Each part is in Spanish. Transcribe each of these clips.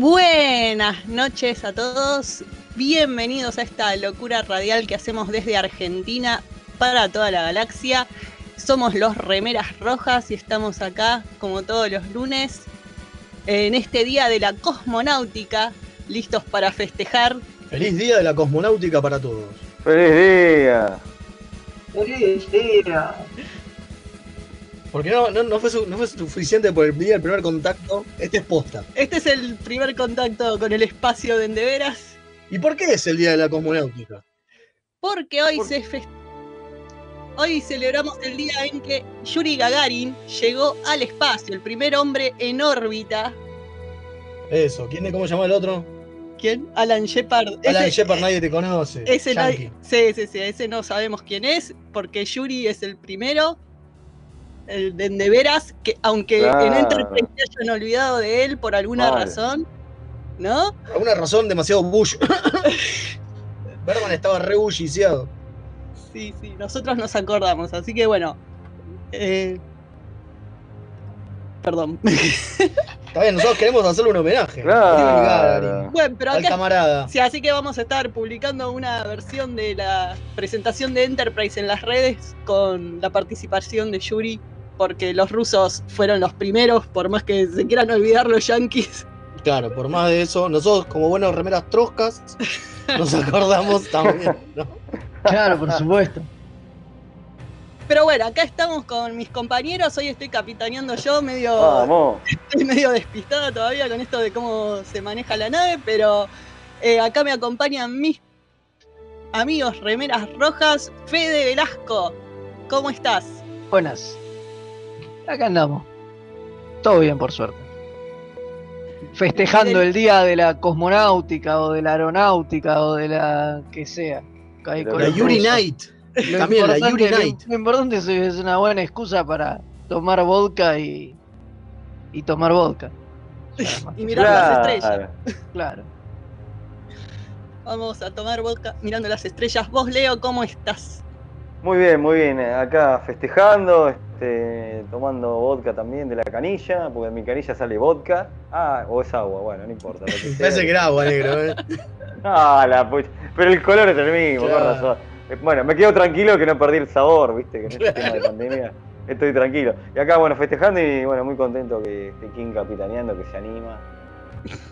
Buenas noches a todos. Bienvenidos a esta locura radial que hacemos desde Argentina para toda la galaxia. Somos los Remeras Rojas y estamos acá como todos los lunes en este día de la cosmonáutica, listos para festejar. Feliz día de la cosmonáutica para todos. ¡Feliz día! ¡Feliz día! Porque no, no, no, fue, su- no fue suficiente por el día del primer contacto. Este es posta. Este es el primer contacto con el espacio de Endeveras, ¿Y por qué es el día de la cosmonáutica? porque hoy se fes- Hoy celebramos el día en que Yuri Gagarin llegó al espacio, el primer hombre en órbita. Eso. ¿Quién es? ¿Cómo se llama el otro? ¿Quién? Alan Shepard. Alan Ese- Shepard, nadie te conoce. Ese nadie- sí, sí, sí, ese no sabemos quién es, porque Yuri es el primero, el de de veras, que aunque en. Enterprise se hayan olvidado de él por alguna Vale. razón, ¿no? Por alguna razón, demasiado Bush. Berman estaba re bulliciado. Sí, sí, nosotros nos acordamos, así que bueno. eh, Perdón. Está bien, nosotros queremos hacerle un homenaje. Claro. Bueno, pero Al acá camarada. Sí, así que vamos a estar publicando una versión de la presentación de Enterprise en las redes con la participación de Yuri, porque los rusos fueron los primeros, por más que se quieran olvidar los yankees. Claro, por más de eso, nosotros como buenos remeras troscas, nos acordamos también. ¿no? Claro, por supuesto. Pero bueno, acá estamos con mis compañeros, hoy estoy capitaneando yo, medio, Vamos. estoy medio despistada todavía con esto de cómo se maneja la nave, pero eh, acá me acompañan mis amigos remeras rojas, Fede Velasco. ¿Cómo estás? Buenas. Acá andamos. Todo bien, por suerte. Festejando el día de la cosmonáutica o de la aeronáutica o de la que sea. La Yuri. Night. Lo También la Yuri Night. Lo importante es, es una buena excusa para tomar vodka y, y tomar vodka. Y mirar las estrellas. Claro. Vamos a tomar vodka mirando las estrellas. Vos, Leo, ¿cómo estás? Muy bien, muy bien. Acá festejando, este, tomando vodka también de la canilla, porque en mi canilla sale vodka. Ah, o es agua, bueno, no importa. lo que sea. Parece que era agua, negro, ¿eh? Ah, la pucha. Pero el color es el mismo, con razón. Eh, Bueno, me quedo tranquilo que no perdí el sabor, viste, que en este tema de pandemia estoy tranquilo. Y acá, bueno, festejando y bueno, muy contento que esté King capitaneando, que se anima.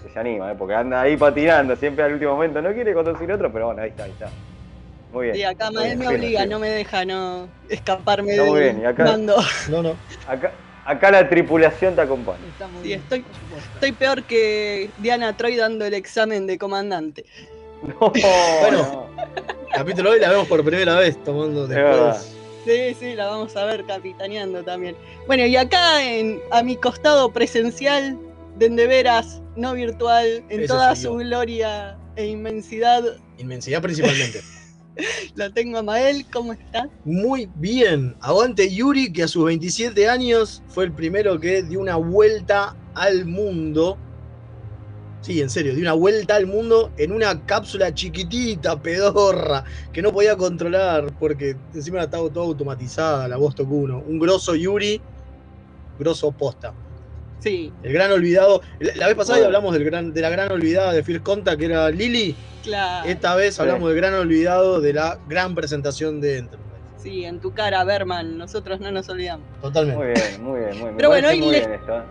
Que se anima, ¿eh? porque anda ahí patinando, siempre al último momento. No quiere conducir otro, pero bueno, ahí está, ahí está. Muy bien. Sí, acá bien, me obliga, no me deja no escaparme del muy bien, y acá- mando. No, no. Acá, acá la tripulación te acompaña. Está muy Sí, bien, estoy-. Estoy peor que Diana Troy dando el examen de comandante. No, Bueno. Capítulo hoy la vemos por primera vez tomando después. Sí, sí, la vamos a ver capitaneando también. Bueno, y acá en, a mi costado presencial, de veras, no virtual, en toda su gloria e inmensidad, Inmensidad principalmente. Lo tengo a Mael, ¿cómo estás? Muy bien. Aguante Yuri, que a sus 27 años fue el primero que dio una vuelta al mundo. Sí, en serio, dio una vuelta al mundo en una cápsula chiquitita, pedorra, que no podía controlar porque encima estaba todo automatizada, la voz uno. Un grosso Yuri, grosso posta. Sí, El gran olvidado. La la vez pasada ya Bueno. hablamos del gran, de la gran olvidada de Phil Conta, que era Lily. claro. Esta vez Sí. hablamos del gran olvidado de la gran presentación de Enterprise. Sí, en tu cara, Berman, nosotros no nos olvidamos. Totalmente. Muy bien, muy bien, muy bien. Pero bueno, hoy muy le- bien esto, ¿eh?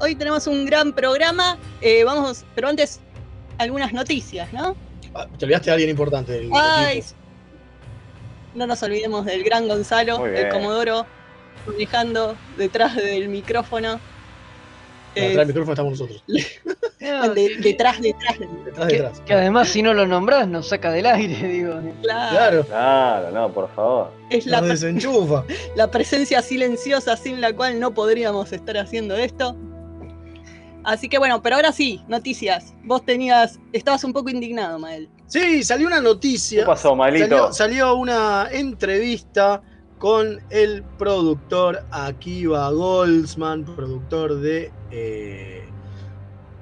Hoy tenemos un gran programa. eh, vamos, pero antes, algunas noticias, ¿no? Ah, te olvidaste de alguien importante. del Ay, no nos olvidemos del gran Gonzalo, el. Comodoro, manejando detrás del micrófono. Detrás Eh, del micrófono estamos nosotros. De- detrás, detrás, Detrás, que, detrás. que además si no lo nombrás nos saca del aire, digo. claro. Claro. Claro, no, por favor. Es la, Nos desenchufa. la presencia silenciosa sin la cual no podríamos estar haciendo esto. Así que bueno, pero ahora sí, noticias. Vos tenías, estabas un poco indignado, Mael. Sí, salió una noticia. ¿Qué pasó? Salió, salió una entrevista con el productor Akiva Goldsman, productor de eh,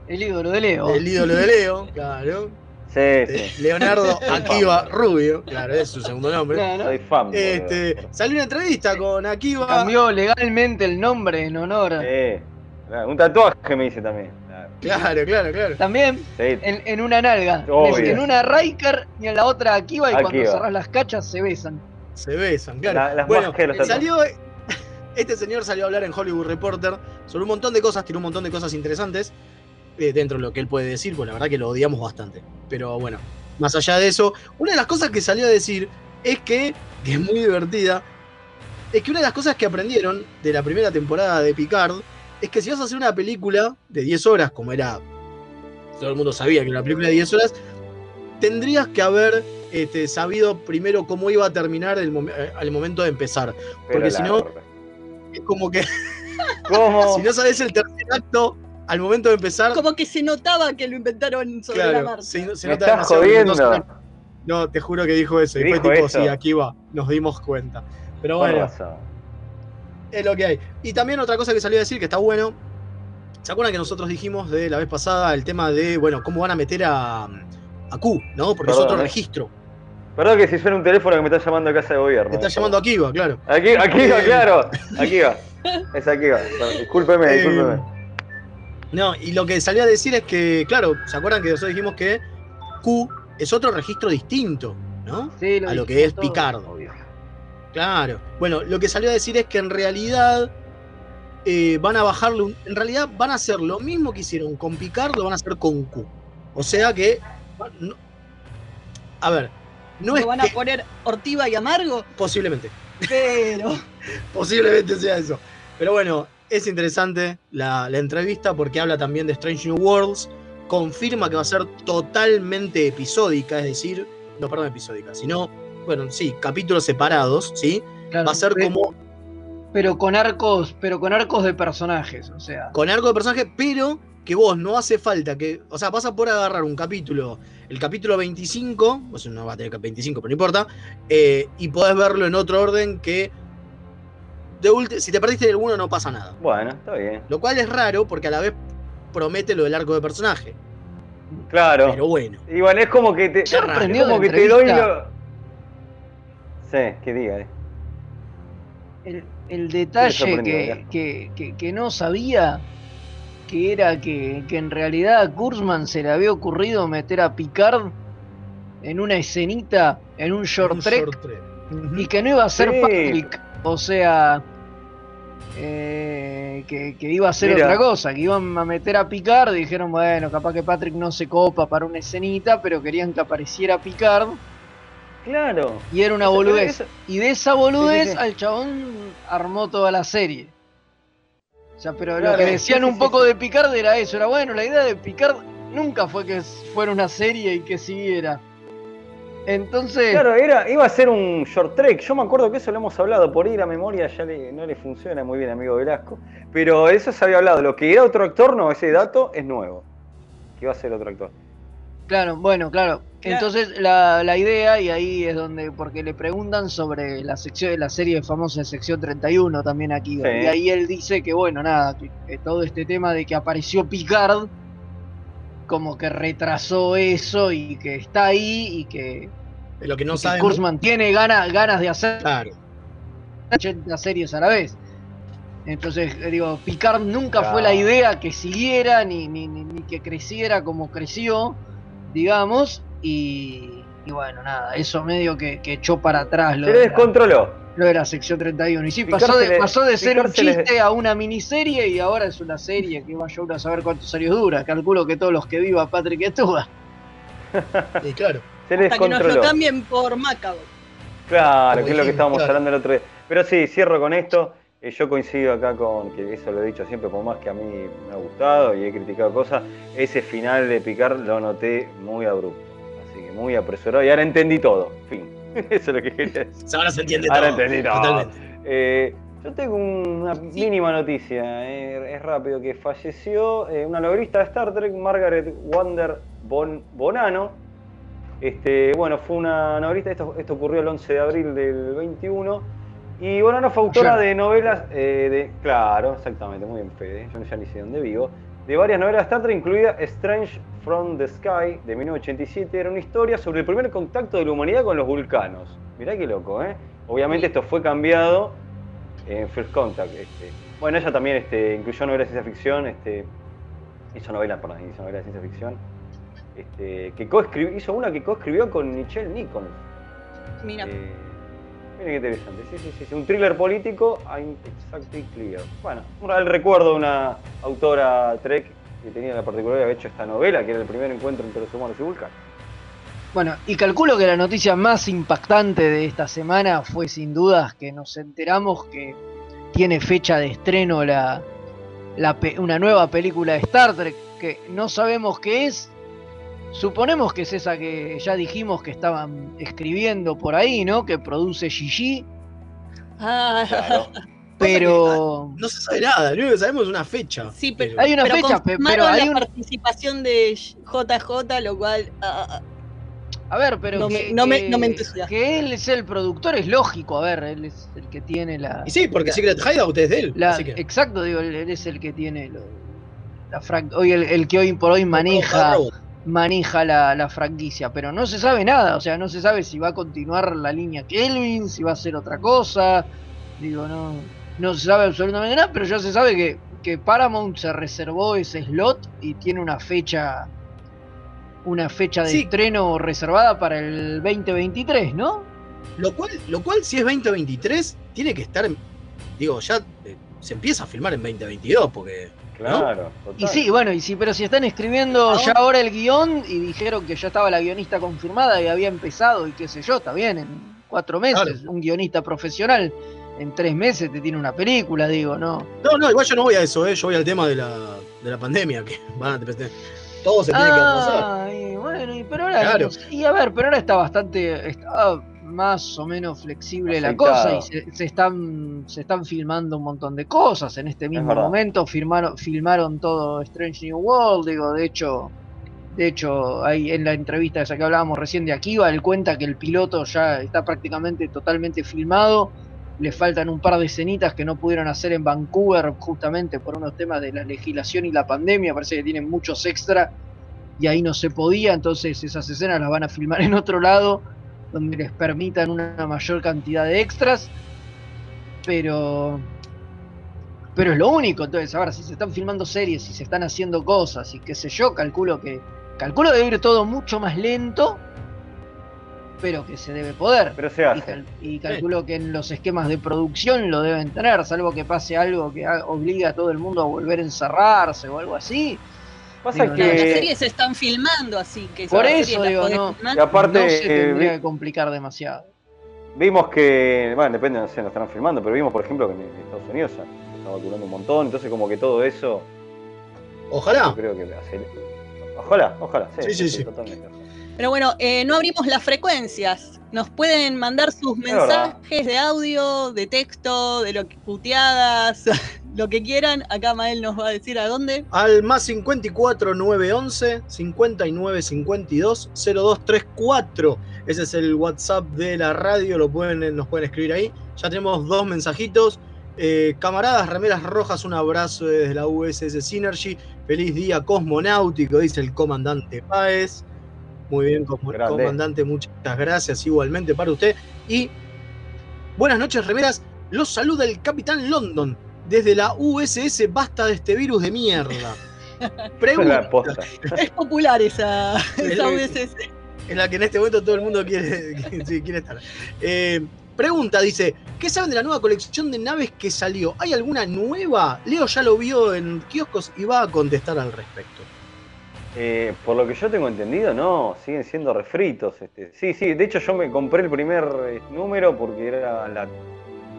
El ídolo de Leo. El ídolo de Leo, claro. Sí, sí. Leonardo Akiva Rubio, claro, es su segundo nombre. Claro. Soy fan. Este, salió una entrevista con Akiva. Cambió legalmente el nombre en honor. a- Sí. Claro, Un tatuaje me hice también. Claro. Claro, claro. También Sí. en, en una nalga. Obvio. En una Riker y en la otra Akiva y cuando cerrás las cachas se besan. Se besan, claro. La- las bueno, los salió. Este señor salió a hablar en Hollywood Reporter sobre un montón de cosas, tiene un montón de cosas interesantes eh, dentro de lo que él puede decir, pues la verdad que lo odiamos bastante. Pero bueno, más allá de eso, una de las cosas que salió a decir es que, que es muy divertida, es que una de las cosas que aprendieron de la primera temporada de Picard es que si vas a hacer una película de 10 horas, como era, todo el mundo sabía que era una película de 10 horas, tendrías que haber este, sabido primero cómo iba a terminar el mom- eh, al momento de empezar. Porque si no-. Es como que ¿Cómo? si no sabes el tercer acto, al momento de empezar, Como que se notaba que lo inventaron sobre la claro, marcha. se, se Me nota estás jodiendo. no- No, te juro que dijo eso. Y fue Dijo tipo, eso. sí, aquí va, nos dimos cuenta. Pero bueno, es lo que hay. Y también otra cosa que salió a decir que está bueno. ¿Se acuerdan que nosotros dijimos de la vez pasada el tema de, bueno, cómo van a meter a, a Q, ¿no? Porque es Perdón, otro ¿eh? registro. Perdón que si suena un teléfono que me está llamando a casa de gobierno. Te está llamando a Kiva, claro. Aquí, aquí Eh. va, claro. Aquí va. Es aquí va. Discúlpeme, Eh, discúlpeme. No, y lo que salió a decir es que, claro, ¿se acuerdan que nosotros dijimos que Q es otro registro distinto, ¿no? Sí, A lo que es todo. Picard. Claro. Bueno, lo que salió a decir es que en realidad eh, van a bajarle un- En realidad van a hacer lo mismo que hicieron con Picard, lo van a hacer con Q. O sea que. No- a ver, no ¿Lo es van que. a poner Ortiva y Amargo? Posiblemente. Pero. Posiblemente sea eso. Pero bueno, es interesante la, la entrevista porque habla también de Strange New Worlds. Confirma que va a ser totalmente episódica, es decir, no, perdón, episódica, sino, bueno, sí, capítulos separados, ¿sí? Claro, Va a ser como Pero con arcos, pero con arcos de personajes, o sea. con arco de personaje, pero que vos no hace falta que. O sea, vas a poder agarrar un capítulo, el capítulo 25, o sea, no va a tener 25, pero no importa, eh, y podés verlo en otro orden que. De ulti- si te perdiste alguno, no pasa nada. Bueno, está bien. Lo cual es raro porque a la vez promete lo del arco de personaje. Claro. Pero bueno. Y bueno, es como que te. Ya es aprendió como que te doy lo. Sí, que diga, eh. El, el detalle que, que- que no sabía que era que, que en realidad a Kurzman se le había ocurrido meter a Picard en una escenita, en un short Un trek, short trek. Ujú. y que no iba a ser Sí. Patrick, o sea, eh, que, que iba a ser Mira. otra cosa, que iban a meter a Picard, y dijeron, bueno, capaz que Patrick no se copa para una escenita, pero querían que apareciera Picard, Claro. y era una boludez. eso- Y de esa boludez Sí, sí, sí. al chabón armó toda la serie. Sea, pero lo que decían sí, un sí, poco sí. de Picard era eso, era bueno, la idea de Picard nunca fue que fuera una serie y que siguiera. Entonces, Claro, era, iba a ser un short trek. Yo me acuerdo que eso lo hemos hablado. Por ahí la memoria ya le- no le funciona muy bien, amigo Velasco. Pero eso se había hablado. Lo que era otro actor, no, ese dato es nuevo. Que iba a ser otro actor. claro, bueno, claro, Entonces la, la idea, y ahí es donde, porque le preguntan sobre la sección la serie famosa de sección 31 también aquí, Sí. y ahí él dice que bueno, nada, que, que todo este tema de que apareció Picard como que retrasó eso y que está ahí y que, lo que y no que saben. Kurtzman tiene ganas, ganas de hacer Claro. 80 series a la vez. Entonces, eh, digo, Picard nunca fue la idea que siguiera ni, ni, ni- ni que creciera como creció, digamos, y, y bueno, nada, eso medio que, que echó para atrás lo Se le de, la, descontroló. lo de la sección 31. Y sí, pasó de, pasó de ser un chiste a una miniserie y ahora es una serie que vaya uno a saber cuántos años dura. Calculo que todos los que viva Patrick Estuba. Y claro. Se Hasta que nos lo descontroló. cambien por Macabre. Claro, Como que es lo que estábamos claro. hablando el otro día. Pero sí, cierro con esto. Eh, yo coincido acá con que eso lo he dicho siempre, por más que a mí me ha gustado y he criticado cosas, ese final de picar lo noté muy abrupto. Muy apresurado y ahora entendí todo. Fin. Eso es lo que quería decir. Ahora se entiende Ahora todo. entendí todo. Totalmente. Eh, yo tengo una mínima noticia, eh, es rápido, que falleció eh, una novelista de Star Trek, Margaret Wander Bon- Bonano. Este, bueno, fue una novelista, esto, esto ocurrió el 11 de abril del 21. Y Bonano fue autora Ayer. de novelas, eh, de, claro, exactamente, muy bien Fede, yo ya ni sé dónde vivo, de varias novelas de Star Trek, incluida Strange from the Sky, de 1987, era una historia sobre el primer contacto de la humanidad con los vulcanos. Mirá qué loco, ¿eh? Obviamente esto fue cambiado en First Contact. Este. Bueno, ella también este, incluyó novelas de ciencia ficción, este, hizo novelas, perdón, hizo novelas de ciencia ficción, este, que coescribió- hizo una que coescribió con Michelle Nichols. Mira, Eh, miren qué interesante. Sí, sí, sí, sí, Un thriller político, I'm exactly clear. Bueno, el recuerdo de una autora Trek que tenía la particularidad de haber hecho esta novela, que era el primer encuentro entre los humanos y vulcanos. Bueno, y calculo que la noticia más impactante de esta semana fue sin dudas que nos enteramos que tiene fecha de estreno la, una nueva película de Star Trek que no sabemos qué es. Suponemos que es esa que ya dijimos que estaban escribiendo por ahí, ¿no? Que produce Gigi, Ah, Claro. pero No se sabe nada, lo único que sabemos es una fecha. Sí, pero- hay una pero fecha, pero hay la un participación de JJ, lo cual ah, ah, a ver, pero No que, me- no me- no me entusiasma. que él es el productor es lógico, a ver, él es el que tiene la Y sí, porque Secret Hideout es de él. La- así que. Exacto, digo, él, él es el que tiene lo- la hoy el, el que hoy por hoy maneja. Maneja la, la franquicia, pero no se sabe nada, o sea, no se sabe si va a continuar la línea Kelvin, si va a ser otra cosa, digo, no, no se sabe absolutamente nada, pero ya se sabe que, que Paramount se reservó ese slot y tiene una fecha una fecha de Sí. estreno reservada para el 2023, ¿no? Lo cual, lo cual, si es 2023, tiene que estar. Digo, ya eh, se empieza a filmar en 2022, porque. Claro, total. Y sí, bueno, y sí, pero si están escribiendo Ahora- ya ahora el guion y dijeron que ya estaba la guionista confirmada y había empezado y qué sé yo, está bien, en cuatro meses, Claro. un guionista profesional en tres meses te tiene una película, digo, ¿no? No, no, igual yo no voy a eso, ¿eh? yo voy al tema de la, de la pandemia, que van a todo se tiene que atrasar. Ah, y bueno, y, pero ahora, Claro. y a ver, pero ahora está bastante, está más o menos flexible la cosa y se, se están, se están filmando un montón de cosas en este mismo momento, filmaron, filmaron todo Strange New World, digo, de hecho, de hecho, ahí en la entrevista esa que hablábamos recién de Akiva, él cuenta que el piloto ya está prácticamente totalmente filmado, le faltan un par de escenitas que no pudieron hacer en Vancouver justamente por unos temas de la legislación y la pandemia, parece que tienen muchos extra y ahí no se podía, entonces esas escenas las van a filmar en otro lado donde les permitan una mayor cantidad de extras, pero pero es lo único, entonces ahora si se están filmando series, si se están haciendo cosas y qué sé yo, calculo que calculo debe ir todo mucho más lento, pero que se debe poder. Pero se Y, hace. cal- y calculo que en los esquemas de producción lo deben tener, salvo que pase algo que obligue a todo el mundo a volver a encerrarse o algo así. Pasa Digo, no, las que. series se están filmando, así que Por eso digo, no. Y aparte, no se eh, tendría vi- que complicar demasiado. Vimos que, bueno, depende, no sé, no estarán filmando, pero vimos, por ejemplo, que en Estados Unidos se está vacunando un montón, entonces como que todo eso, yo Ojalá. creo que hace... Ojalá, ojalá, sí, Sí, sí, sí. totalmente. Pero bueno, eh, no abrimos las frecuencias. Nos pueden mandar sus mensajes de audio, de texto, de lo que puteadas, lo que quieran. Acá Mael nos va a decir a dónde. Al más 54 911 59 52 0234. Ese es el WhatsApp de la radio, lo pueden, nos pueden escribir ahí. Ya tenemos dos mensajitos. Eh, camaradas, remeras rojas, un abrazo desde la USS Synergy. Feliz día cosmonáutico, dice el comandante Páez. Muy bien, Grande. comandante, muchas gracias igualmente para usted. Y buenas noches, remeras. Los saluda el Capitán London desde la USS. Basta de este virus de mierda. Pregunta. Es popular esa, esa USS. en la que en este momento todo el mundo quiere, sí, quiere estar. Eh, pregunta, dice, ¿qué saben de la nueva colección de naves que salió? ¿Hay alguna nueva? Leo ya lo vio en kioscos y va a contestar al respecto. Eh, por lo que yo tengo entendido, no, siguen siendo refritos. Este. Sí, sí, de hecho yo me compré el primer eh, número porque era la,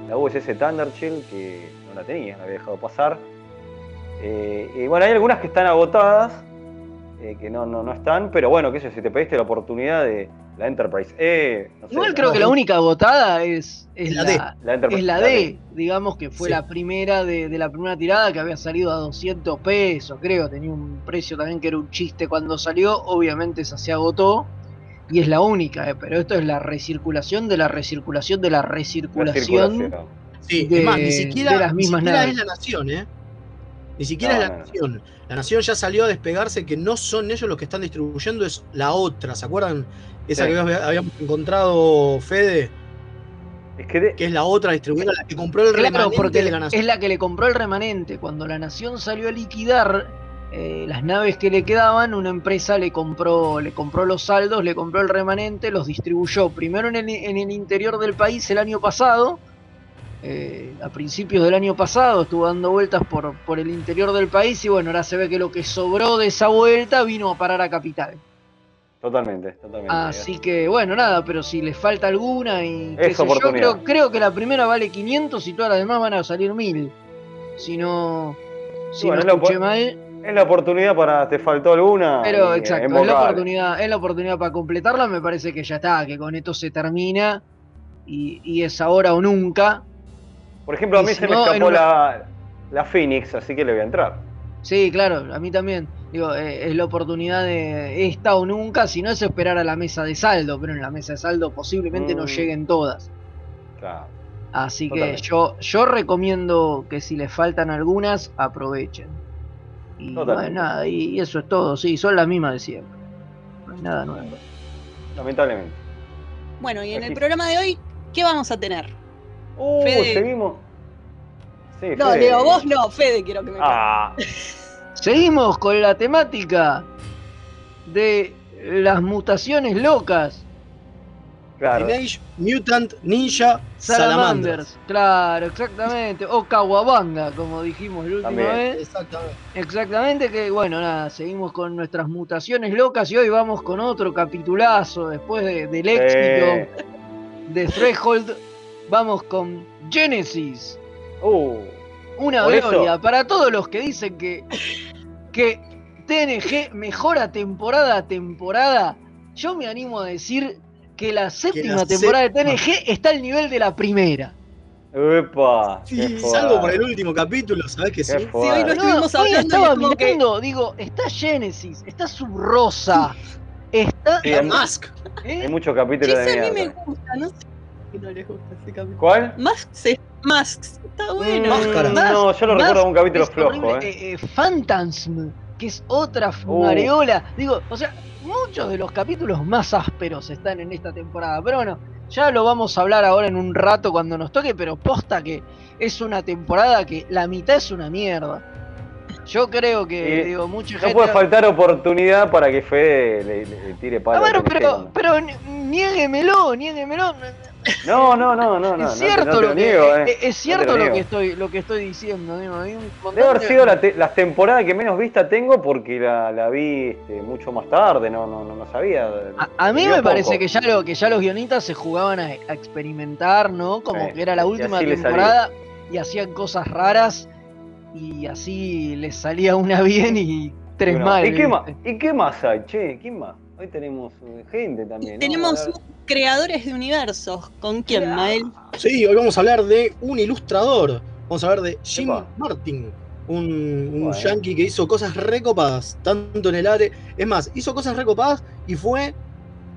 la USS Thunderchill, que no la tenía, la había dejado pasar. Eh, y bueno, hay algunas que están agotadas, que no, no, no están, pero bueno, sé, yo, si te pediste la oportunidad de la Enterprise E, no sé, Igual la- creo que la única agotada es, es La la, D. la Enterprise, es la D, digamos que fue Sí. la primera de, de la primera tirada que había salido a 200 pesos, creo, tenía un precio también que era un chiste cuando salió, obviamente esa se agotó y es la única, eh, pero esto es la recirculación de la recirculación de la la recirculación. Sí, De- es más, ni siquiera, de las ni mismas siquiera naves. es la nación, ¿eh? Ni siquiera No, es la no, no. nación. La nación ya salió a despegarse, que no son ellos los que están distribuyendo, es la otra. ¿Se acuerdan? Esa Sí. que habíamos encontrado, Fede, Es que de- que es la otra distribuidora, la que compró el Claro, remanente porque de la nación. es la que le compró el remanente. Cuando la nación salió a liquidar eh, las naves que le quedaban, una empresa le compró, le compró los saldos, le compró el remanente, los distribuyó primero en el, en el interior del país el año pasado. Eh, a principios del año pasado estuvo dando vueltas por, por el interior del país y bueno, ahora se ve que lo que sobró de esa vuelta vino a parar a Capital. totalmente, totalmente. Así que bueno, nada, pero si les falta alguna y qué sé yo, creo, creo que la primera vale 500 y todas las demás van a salir 1000. Si no, si Bueno, no es escuché mal, Es la oportunidad para. ¿Te faltó alguna? pero Y, eh, exacto, es la oportunidad, es la oportunidad para completarla, me parece que ya está, que con esto se termina y, y es ahora o nunca. Por ejemplo, a mí si se me no, escapó una- la, la Phoenix, así que le voy a entrar. Sí, claro, a mí también. Digo, eh, es la oportunidad de esta o nunca, si no es esperar a la mesa de saldo, pero en la mesa de saldo posiblemente no Mm. lleguen todas. Claro. Así que yo, yo recomiendo que si les faltan algunas, aprovechen. Y Totalmente. bueno, nada, y, y eso es todo, sí, son las mismas de siempre. No hay nada nuevo. Lamentablemente. Bueno, y en el programa de hoy, ¿qué vamos a tener? Uh, Fede. seguimos. Sí, No, Fede. Leo, vos no, Fede quiero que me Ah, Seguimos con la temática de las mutaciones locas. claro. Teenage Mutant Ninja Salamanders. Salamanders, claro, exactamente. O Kawabanga, como dijimos la última También. vez. Exactamente. Exactamente, que bueno, nada, seguimos con nuestras mutaciones locas y hoy vamos con otro capitulazo después de- del éxito Eh, de Threshold. Vamos con Genesis, uh, una eso- gloria para todos los que dicen que, que TNG mejora temporada a temporada. Yo me animo a decir que la séptima temporada séptima- de TNG está al nivel de la primera. epa, Sí, salvo por el último capítulo, ¿sabes que sí? Qué Sí, hoy no estuvimos hoy hablando y estaba es como que- mirando, digo, está Genesis, está Subrosa, está. Sí, La hay- Mask. ¿eh? Hay muchos capítulos de a mí me gusta, no sé no les gusta ese capítulo. ¿Cuál? Masks, es- Masks, está bueno. Máscara. Más- No, yo lo recuerdo como un capítulo flojo, eh. eh, eh, Phantasm, que es otra Uh. fumareola. Digo, o sea, muchos de los capítulos más ásperos están en esta temporada. Pero bueno, ya lo vamos a hablar ahora en un rato cuando nos toque, pero posta que es una temporada que la mitad es una mierda. Yo creo que, Y digo, mucha No gente. puede faltar oportunidad para que Fede le, le- le tire Ah, palo. bueno, a TNG, pero, pero ni- niéguemelo, niéguemelo. No, no, no, no, no. es cierto no te lo lo que niego, es, eh. es cierto No lo lo que estoy lo que estoy diciendo. Debe haber de- sido la te- las temporadas que menos vista tengo porque la, la vi este, mucho más tarde, no, no, no, no sabía. A, a mí me poco. parece que ya, lo, que ya los guionistas se jugaban a, a experimentar, ¿no? Como que era la última temporada y hacían cosas raras y así les salía una bien y tres mal. ¿Y qué, más. ¿Y qué más hay, che? ¿Quién más? Hoy tenemos eh, gente también. ¿no? Tenemos creadores de universos. ¿Con quién, Mael? Sí, hoy vamos a hablar de un ilustrador. Vamos a hablar de Jim Epa. Martin, un, un Bueno. yankee que hizo cosas recopadas, tanto en el área. Es más, hizo cosas recopadas y fue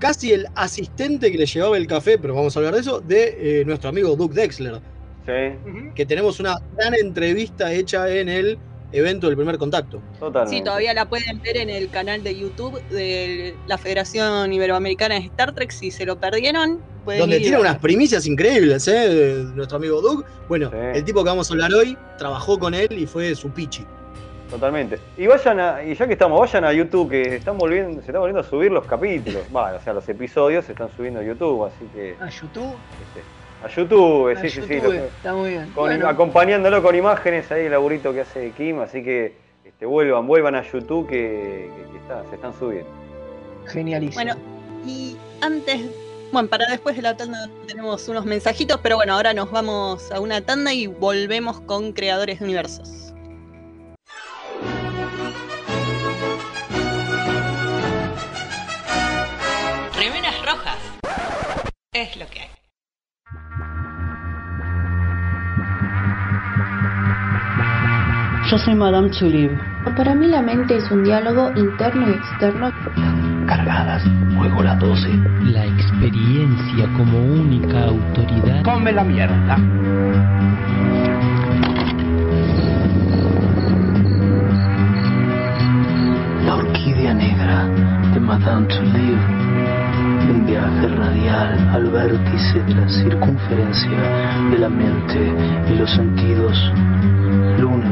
casi el asistente que le llevaba el café, pero vamos a hablar de eso, de eh, nuestro amigo Duke Dexler, Sí, que tenemos una gran entrevista hecha en el evento del primer contacto. totalmente. Sí, todavía la pueden ver en el canal de YouTube de la Federación Iberoamericana de Star Trek. Si se lo perdieron, pueden donde ir tiene unas primicias increíbles, ¿eh? de nuestro amigo Doug. Bueno, Sí. el tipo que vamos a hablar hoy trabajó con él y fue su pichi. Totalmente. Y vayan a, y ya que estamos, vayan a YouTube, que están volviendo, se están volviendo a subir los capítulos. Va, o sea, los episodios se están subiendo a YouTube, así que. A YouTube. este, a YouTube, A sí, sí, sí. Lo- Está muy bien. con- Bueno, acompañándolo con imágenes ahí el laburito que hace Kim, así que este, vuelvan, vuelvan a YouTube que, que- que está- se están subiendo. genialísimo. Bueno, y antes, bueno, para después de la tanda tenemos unos mensajitos, pero bueno, ahora nos vamos a una tanda y volvemos con creadores de universos. Remeras rojas. Es lo que hay. Yo soy Madame Tulip. Para mí la mente es un diálogo interno y externo. cargadas. Juego las 12. La experiencia como única autoridad. Come la mierda. La orquídea negra de Madame Touleau. Un viaje radial al vértice de la circunferencia de la mente y los sentidos.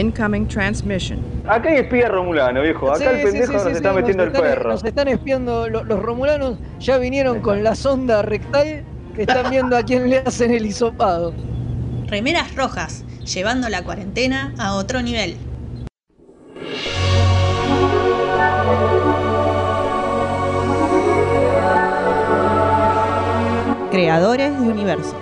Incoming transmission. Acá hay espía romulano, viejo. Acá Sí, el pendejo sí, nos sí, está sí, metiendo nos el están- perro. Nos están espiando, lo- los romulanos ya vinieron con la sonda rectal que están viendo a quién le hacen el hisopado. Remeras rojas, llevando la cuarentena a otro nivel. Creadores de universos.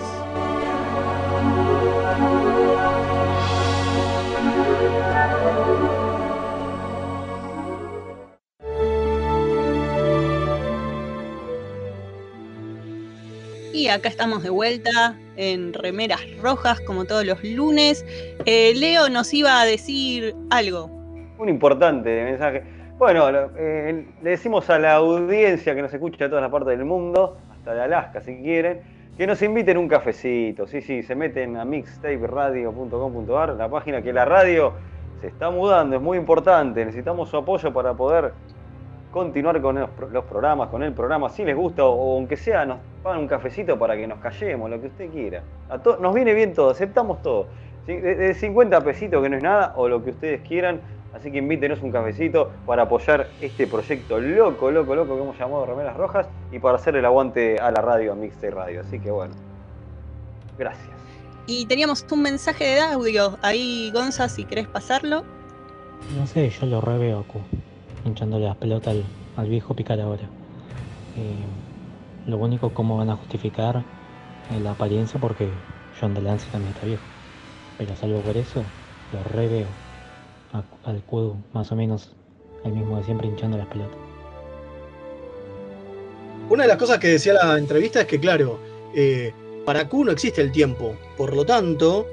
Acá estamos de vuelta en Remeras Rojas, como todos los lunes. Eh, Leo nos iba a decir algo. Un importante mensaje. Bueno, eh, le decimos a la audiencia que nos escucha de todas las partes del mundo, hasta de Alaska si quieren, que nos inviten un cafecito. Sí, sí, se meten a mixtaperadio.com.ar, la página que la radio se está mudando, es muy importante. Necesitamos su apoyo para poder continuar con los, pro- los programas, con el programa, si les gusta, o, o aunque sea, nos pagan un cafecito para que nos callemos, lo que usted quiera. A to- nos viene bien todo, aceptamos todo. Sí, De, de 50 pesitos, que no es nada, o lo que ustedes quieran. Así que invítenos un cafecito para apoyar este proyecto loco, loco, loco que hemos llamado Remeras Rojas y para hacer el aguante a la radio, a Mixtape Radio. Así que bueno, gracias. Y teníamos un mensaje de audio ahí, Gonza, si querés pasarlo. No sé, yo lo reveo Q, hinchándole las pelotas al, viejo picar ahora. Eh, lo único, cómo van a justificar en la apariencia porque John Delancey también está viejo. Pero salvo por eso, lo re veo a- al Q más o menos el mismo de siempre hinchando las pelotas. Una de las cosas que decía la entrevista es que, claro, eh, para Q no existe el tiempo. Por lo tanto,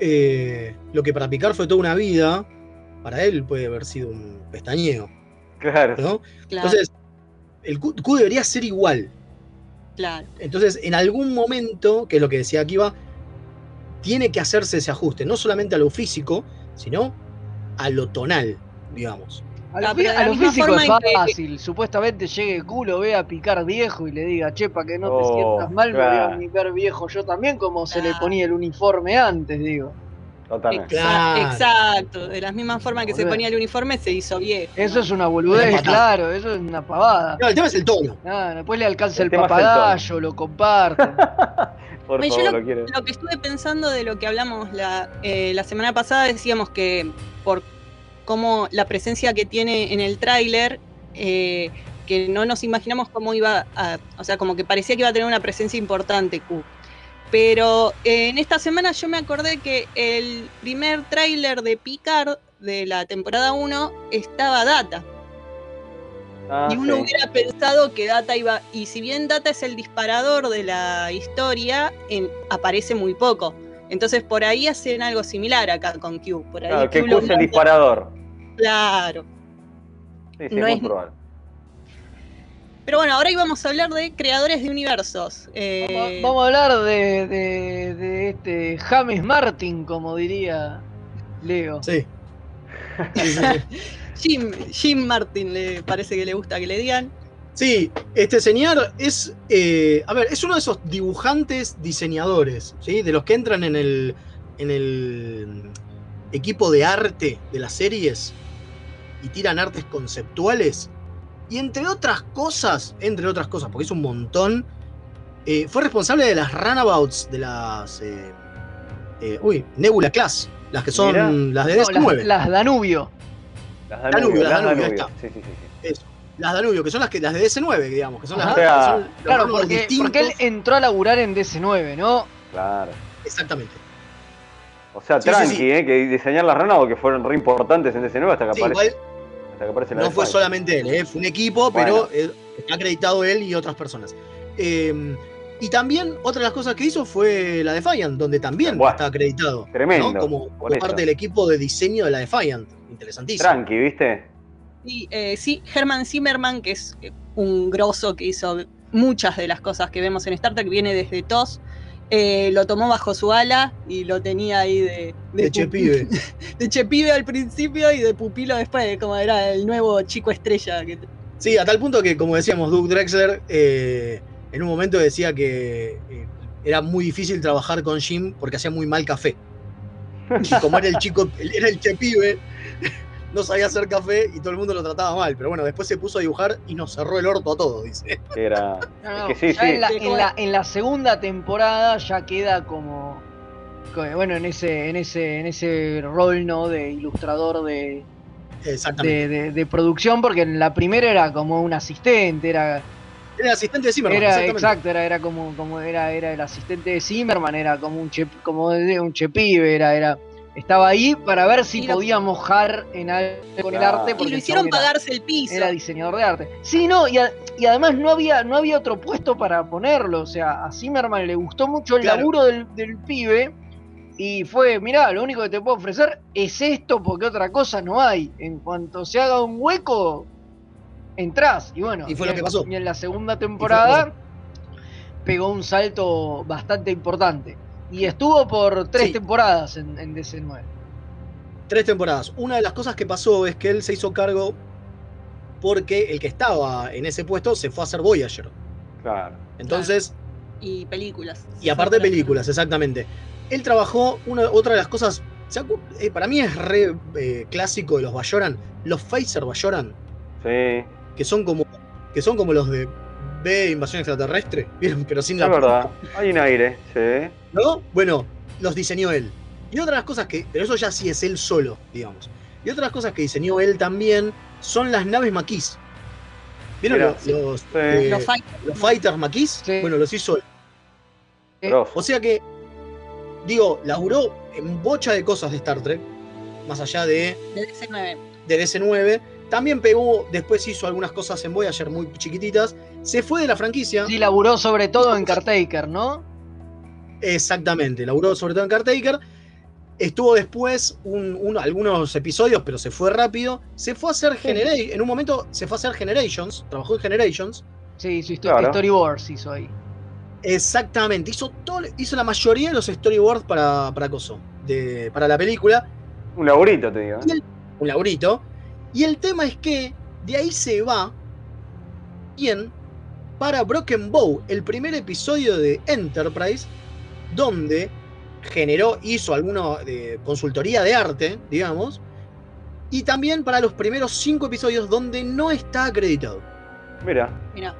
eh, lo que para Picard fue toda una vida, para él puede haber sido un pestañeo. Claro. ¿no? Claro. Entonces, el Q, Q debería ser igual. Claro. Entonces, en algún momento, que es lo que decía Akiva, tiene que hacerse ese ajuste, no solamente a lo físico, sino a lo tonal, digamos. A lo, Ah, a lo físico es que- fácil. Supuestamente llegue el culo, vea a picar viejo y le diga, che, para que no te Oh, sientas mal, me voy claro. a ver viejo yo también, como se le Claro. ponía el uniforme antes, digo. Totalmente. Exacto. De la misma forma que se ponía el uniforme, se hizo viejo. Eso es una boludez, claro, eso es una pavada. No, el tema es el tono. Ah, después le alcanza El el, papagayo, lo comparten. Por Bueno, yo favor, lo, lo quiero. lo que estuve pensando de lo que hablamos la, eh, la semana pasada, decíamos que por cómo la presencia que tiene en el tráiler, eh, que no nos imaginamos cómo iba a, o sea, como que parecía que iba a tener una presencia importante Q. Pero eh, en esta semana yo me acordé que el primer tráiler de Picard de la temporada 1 estaba Data. Ah, Y uno sí. hubiera pensado que Data iba. Y si bien Data es el disparador de la historia, en- aparece muy poco. Entonces por ahí hacen algo similar acá con Q. Por ahí Claro, que Q es el disparador. Claro. Sí, sí, No es- probable. Pero bueno, ahora íbamos a hablar de creadores de universos. Eh, Vamos, vamos a hablar de, de, de este James Martin, como diría Leo. Sí. Sí, sí, sí. Jim, Jim Martin le parece que le gusta que le digan. Sí, este señor es, eh, a ver, es uno de esos dibujantes diseñadores, ¿sí? De los que entran en el, en el equipo de arte de las series y tiran artes conceptuales. Y entre otras cosas, entre otras cosas, porque es un montón, eh, fue responsable de las runabouts de las, eh, eh, uy, Nebula Class, las que son Mirá. las de No, DC9. las, las Danubio. Las Danubio, Danubio, las Danubio, Danubio. ahí está. Sí, sí, sí. Eso. Las Danubio, que son las que las de DC9, digamos, que son las Ajá. que O sea, son Claro, runabouts porque, porque él entró a laburar en DC9, ¿no? Claro. Exactamente. O sea, tranqui, sí. ¿eh? Que diseñar las ranas porque fueron re importantes en DC9 hasta que Sí, aparece, igual hasta que aparece la no fue solamente él, ¿eh? fue un equipo, Bueno. pero eh, está acreditado él y otras personas. Eh, y también otra de las cosas que hizo fue la Defiant, donde también Buah, está acreditado. ¿no? tremendo, Como, parte del equipo de diseño de la Defiant. Interesantísimo. Tranqui, ¿viste? Sí, eh, sí, Herman Zimmerman, que es un grosso que hizo muchas de las cosas que vemos en Star Trek, viene desde TOS, eh, lo tomó bajo su ala y lo tenía ahí de, De pupi- Chepibe. de chepibe al principio y de pupilo después, como era el nuevo chico estrella. Que, Sí, a tal punto que, como decíamos, Doug Drexler eh, en un momento decía que eh, era muy difícil trabajar con Jim porque hacía muy mal café. Y como era el chico, era el chepibe, no sabía hacer café y todo el mundo lo trataba mal. Pero bueno, después se puso a dibujar y nos cerró el orto a todos, dice. Era. No, no, es que sí. En, la, en, la, en la segunda temporada ya queda como, co- bueno, en ese, en ese, en ese rol, ¿no? De ilustrador de, Exactamente. de, de- de producción, porque en la primera era como un asistente, era, Era el asistente de Zimmerman. era exacto, era, era como, como era, era el asistente de Zimmerman, era como un che, como un chepibe, era, era, estaba ahí para ver si lo- podía mojar en algo con el arte, y porque lo hicieron era- pagarse el piso. era diseñador de arte. Sí, no, y, a- y además no había, no había otro puesto para ponerlo. O sea, a Zimmerman le gustó mucho el Claro. laburo del, del pibe. Y fue, mirá, lo único que te puedo ofrecer es esto porque otra cosa no hay. En cuanto se haga un hueco, entrás. Y bueno, Y fue lo en- que pasó. y en la segunda temporada pegó un salto bastante importante. Y estuvo por tres Sí. temporadas en, en DC9. Tres temporadas. Una de las cosas que pasó es que él se hizo cargo porque el que estaba en ese puesto se fue a hacer Voyager. Claro. Entonces, Y películas. y aparte películas, exactamente. Él trabajó, una, otra de las cosas, ¿se acu- eh, para mí es re eh, clásico de los Bayoran, los Phaser Bayoran, Sí. que son como que son como los de B Invasión Extraterrestre, ¿vieron? Pero sin la Es verdad. Hay un aire, sí. ¿No? Bueno, los diseñó él. Y otras cosas que. Pero eso ya sí es él solo, digamos. Y otras cosas que diseñó él también son las naves maquis. ¿Vieron los, los, sí. eh, Los fighters. los fighters maquis? Sí. Bueno, los hizo él. O sea que, digo, laburó en bocha de cosas de Star Trek, más allá de, De DC9. de DC9. También pegó, después hizo algunas cosas en Voyager muy chiquititas. Se fue de la franquicia. Sí, laburó sobre todo en Caretaker, ¿no? Exactamente, laburó sobre todo en Caretaker. Estuvo después un- un- algunos episodios, pero se fue rápido. Se fue a hacer Generations. En un momento se fue a hacer Generations. Trabajó en Generations. Sí, su histo- Claro. storyboards hizo ahí. Exactamente. Hizo, todo, hizo la mayoría de los storyboards para, para Coso. De, para la película. Un laburito, te digo. ¿eh? Y el- un laburito. Y el tema es que de ahí se va bien para Broken Bow, el primer episodio de Enterprise, donde generó, hizo alguna consultoría de arte, digamos, y también para los primeros cinco episodios donde no está acreditado. Mira. Mira.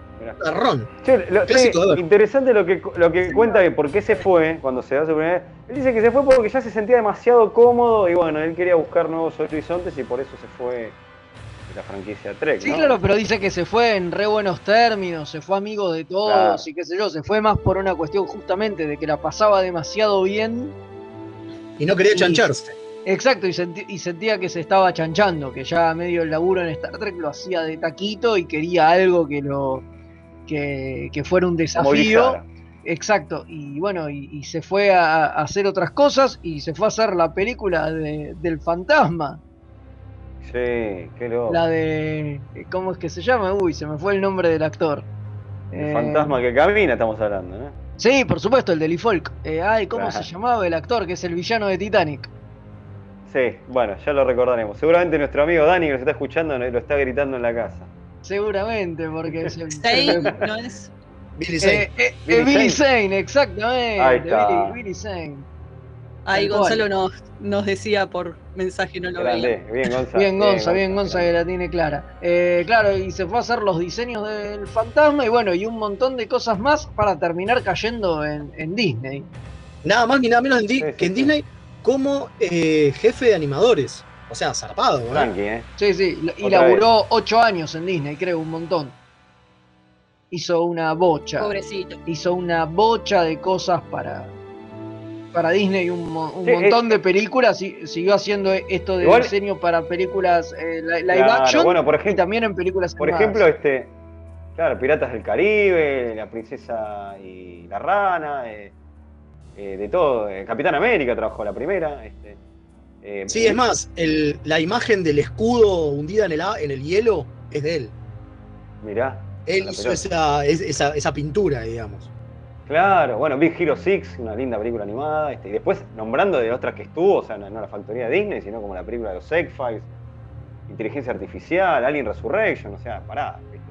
Lo- Clásico, ver. interesante lo que, lo que cuenta de por qué se fue cuando se da su primera vez. Él dice que se fue porque ya se sentía demasiado cómodo y bueno, él quería buscar nuevos horizontes y por eso se fue la franquicia Trek. Sí, ¿no? claro, pero dice que se fue en re buenos términos, se fue amigo de todos Claro. y qué sé yo, se fue más por una cuestión justamente de que la pasaba demasiado bien. Y no quería Y- chancharse. Exacto, y, senti- y sentía que se estaba chanchando, que ya medio el laburo en Star Trek lo hacía de taquito y quería algo que lo que, que fuera un desafío. movilizara. Exacto, y bueno, y, y se fue a, a hacer otras cosas y se fue a hacer la película de- del fantasma, Sí, qué loco. la de... ¿Cómo es que se llama? Uy, se me fue el nombre del actor. El Eh, fantasma que camina estamos hablando, ¿no? Sí, por supuesto, el de Lee Folk. Eh, ay, ¿cómo Claro. se llamaba el actor que es el villano de Titanic? Sí, bueno, ya lo recordaremos. Seguramente nuestro amigo Dani que nos está escuchando lo está gritando en la casa. Seguramente, porque se, Zane, ¿no es? Billy Eh, eh, eh, Billy Zane, exactamente. Ahí está. Billy, Billy Zane. Ahí Gonzalo nos, nos decía por mensaje, no lo Grande, veía. bien Gonza. Bien Gonza, bien Gonza que la tiene clara. Eh, claro, y se fue a hacer los diseños del fantasma y bueno, y un montón de cosas más para terminar cayendo en, en Disney. Nada más ni nada menos en Di- que en Disney como eh, jefe de animadores. O sea, zarpado. Tranqui, ¿eh? Sí, sí, y Otra laburó ocho años en Disney, creo, un montón. Hizo una bocha. Pobrecito. Hizo una bocha de cosas para, para Disney, un, un Sí, montón de películas. y siguió haciendo esto de Igual- diseño para películas eh, li- live Claro, action bueno, por y ejemplo, también en películas por animadas. ejemplo, este, claro, Piratas del Caribe, La Princesa y la Rana, eh, eh, de todo. eh, Capitán América trabajó la primera. Este, eh, Sí, es más, el- la imagen del escudo hundida en el, a- en el hielo es de él. Mirá. Él hizo esa, es- esa, esa pintura, digamos. Claro, bueno, Big Hero 6, una linda película animada. Este, y después nombrando de otras que estuvo, o sea, no, no la factoría de Disney, sino como la película de los X-Files, Inteligencia Artificial, Alien Resurrection, o sea, pará, ¿viste?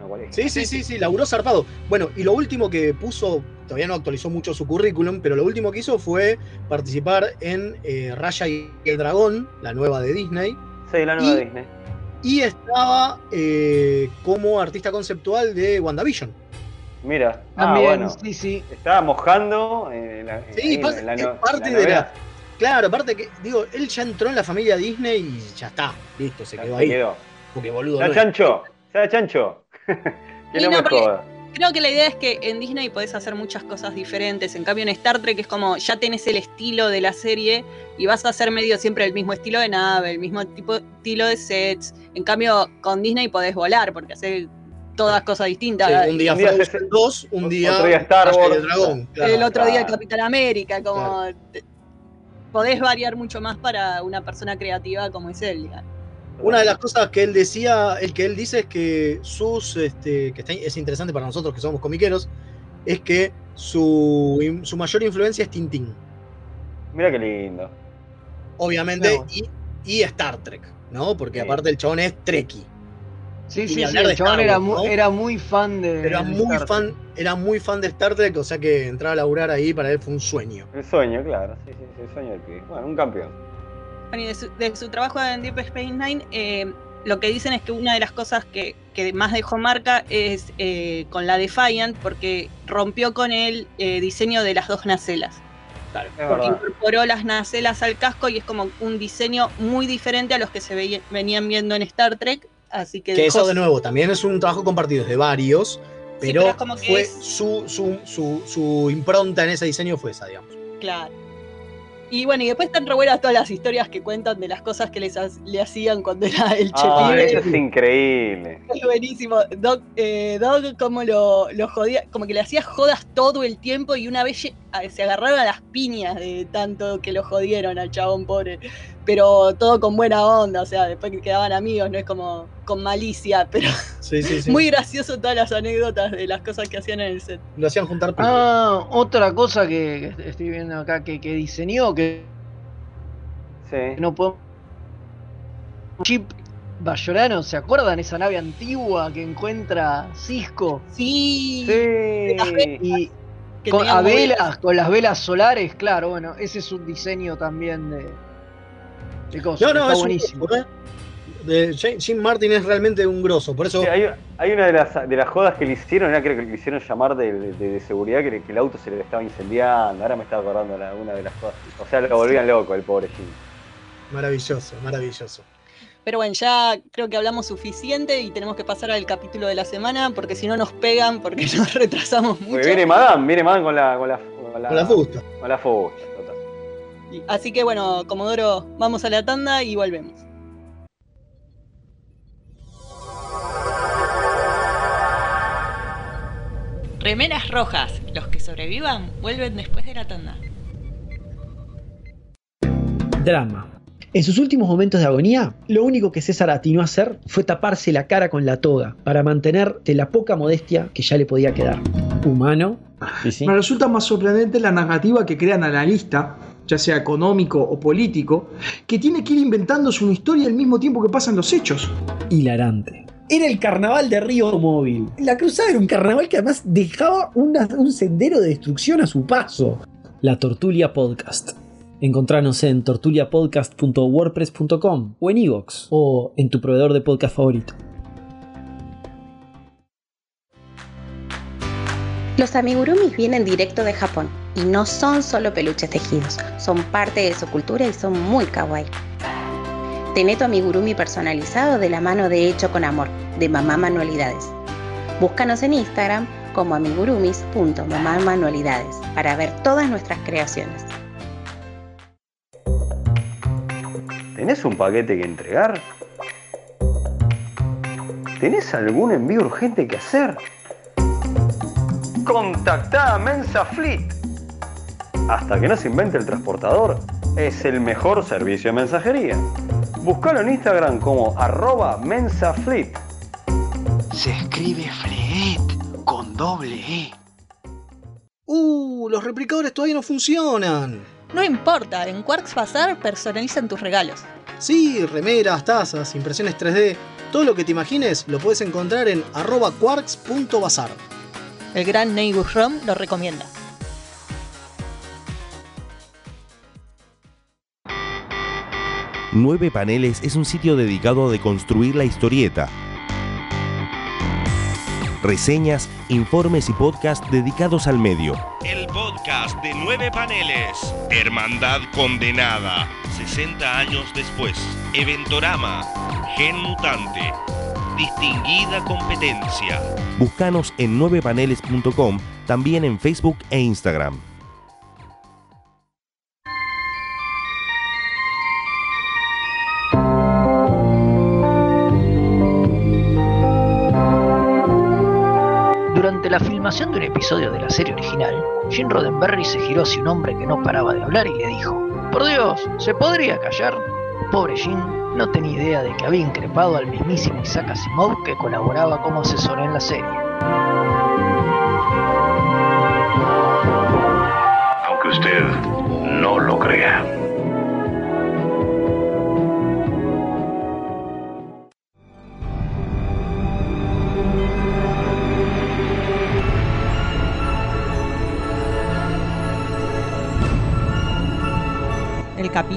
No, ¿cuál es? Sí, sí, sí, sí, laburó zarpado. Bueno, y lo último que puso, todavía no actualizó mucho su currículum, pero lo último que hizo fue participar en eh, Raya y el Dragón, la nueva de Disney. Sí, la nueva Y- de Disney. Y estaba eh, como artista conceptual de WandaVision. Mira, También, ah, bueno. sí, sí. Estaba mojando en la, Sí, en pasa- la es no- parte la de la. Claro, aparte que, digo, él ya entró en la familia Disney y ya está, listo, se Ya quedó se ahí. quedó. Porque boludo. Ya no chancho, ya chancho. que Sí, no no, me porque- joda. Creo que la idea es que en Disney podés hacer muchas cosas diferentes. En cambio, en Star Trek es como ya tenés el estilo de la serie y vas a hacer medio siempre el mismo estilo de nave, el mismo tipo estilo de sets. En cambio, con Disney podés volar porque hace todas cosas distintas. Sí, un día Un día Frozen 2, un día, otro día Star Wars. el Dragón. claro. el otro día el. Capitán América, como te- podés variar mucho más para una persona creativa como es él. digamos. Una de las cosas que él decía, el que él dice es que sus, este, que está- es interesante para nosotros que somos comiqueros, es que su, su mayor influencia es Tintín, Mira qué lindo. obviamente, y, y Star Trek, ¿no? Porque Sí. aparte el chabón es Trekkie. Sí, sí, sí, el chabón era, muy fan de. Era muy Star Trek. fan, era muy fan de Star Trek, o sea que entrar a laburar ahí para él fue un sueño. El sueño, claro. Sí, sí, sí, el sueño del pibe. Bueno, un campeón. Bueno, y de su, de su trabajo en Deep Space Nine, eh, lo que dicen es que una de las cosas que, que más dejó marca es eh, con la Defiant, porque rompió con el eh, diseño de las dos nacelas. Claro. Es Porque verdad. incorporó las nacelas al casco y es como un diseño muy diferente a los que se veía- venían viendo en Star Trek. Así que, eso de nuevo también es un trabajo compartido es de varios, Pero, como fue es- su, su, su, su impronta en ese diseño fue esa, digamos. Claro. Y bueno, y después están re buenas todas las historias que cuentan de las cosas que les ha- le hacían cuando era el Ah, chepibe. eso es increíble. Es buenísimo. Doc, eh, Doc como lo, lo jodía, como que le hacía jodas todo el tiempo y una vez se agarraron a las piñas de tanto que lo jodieron al chabón pobre. Pero todo con buena onda, o sea, después que quedaban amigos, no es como con malicia, pero Sí, sí, sí. muy gracioso todas las anécdotas de las cosas que hacían en el set. Lo hacían juntar Ah, otra cosa que, estoy viendo acá que, que diseñó, que no podemos. Chip Bayorano, ¿se acuerdan esa nave antigua que encuentra Cisco? Sí. Y que con, a velas, con las velas solares, claro, bueno, ese es un diseño también de, No, no, está es un buenísimo. grosso, ¿eh? De Jim, Martin es realmente un grosso, por eso. Sí, hay, hay una de las, de las jodas que le hicieron, era creo que le hicieron llamar de, de- de seguridad que, que el auto se le estaba incendiando. Ahora me estaba acordando la- una de las jodas. O sea, lo volvían loco el pobre Jim. Maravilloso, maravilloso. Pero bueno, ya creo que hablamos suficiente y tenemos que pasar al capítulo de la semana porque si no nos pegan porque nos retrasamos mucho. Porque viene Madame, viene Madame con la. Con la, con la, Con la fusta. Con la fusta, Así que bueno, Comodoro, vamos a la tanda y volvemos. Remeras rojas. Los que sobrevivan vuelven después de la tanda. Drama. En sus últimos momentos de agonía, lo único que César atinó a hacer fue taparse la cara con la toga para mantener de la poca modestia que ya le podía quedar. Humano. Sí. Me resulta más sorprendente la narrativa que crea el analista, ya sea económico o político, que tiene que ir inventándose una historia al mismo tiempo que pasan los hechos. Hilarante. Era el carnaval de Río Móvil. La cruzada era un carnaval que además dejaba una- un sendero de destrucción a su paso. La Tortulia Podcast. Encontranos en tortuliapodcast.wordpress.com o en iVoox o en tu proveedor de podcast favorito. Los amigurumis vienen directo de Japón y no son solo peluches tejidos, son parte de su cultura y son muy kawaii. Tené tu amigurumi personalizado de la mano de Hecho con Amor, de Mamá Manualidades. Búscanos en Instagram como amigurumis.mamamanualidades para ver todas nuestras creaciones. ¿Tenés un paquete que entregar? ¿Tenés algún envío urgente que hacer? Contactá a Mensa Fleet. Hasta que no se invente el transportador, es el mejor servicio de mensajería. Búscalo en Instagram como arroba mensafleet. Se escribe Fleet con doble E. Uh, los replicadores todavía no funcionan. No importa, en Quarks Bazar personalizan tus regalos. Sí, remeras, tazas, impresiones 3D, todo lo que te imagines lo puedes encontrar en arroba quarks.bazar. El gran Neighbor Rom lo recomienda. Nueve Paneles es un sitio dedicado a deconstruir la historieta. Reseñas, informes y podcast dedicados al medio. El podcast de nueve paneles. Hermandad condenada. 60 años después. Eventorama. Gen mutante. Distinguida competencia. Búscanos en 9paneles.com, también en Facebook e Instagram. Filmación de un episodio de la serie original, Gene Roddenberry se giró hacia un hombre que no paraba de hablar y le dijo: Por Dios, ¿se podría callar? Pobre Gene no tenía idea de que había increpado al mismísimo Isaac Asimov que colaboraba como asesor en la serie. Aunque usted no lo crea.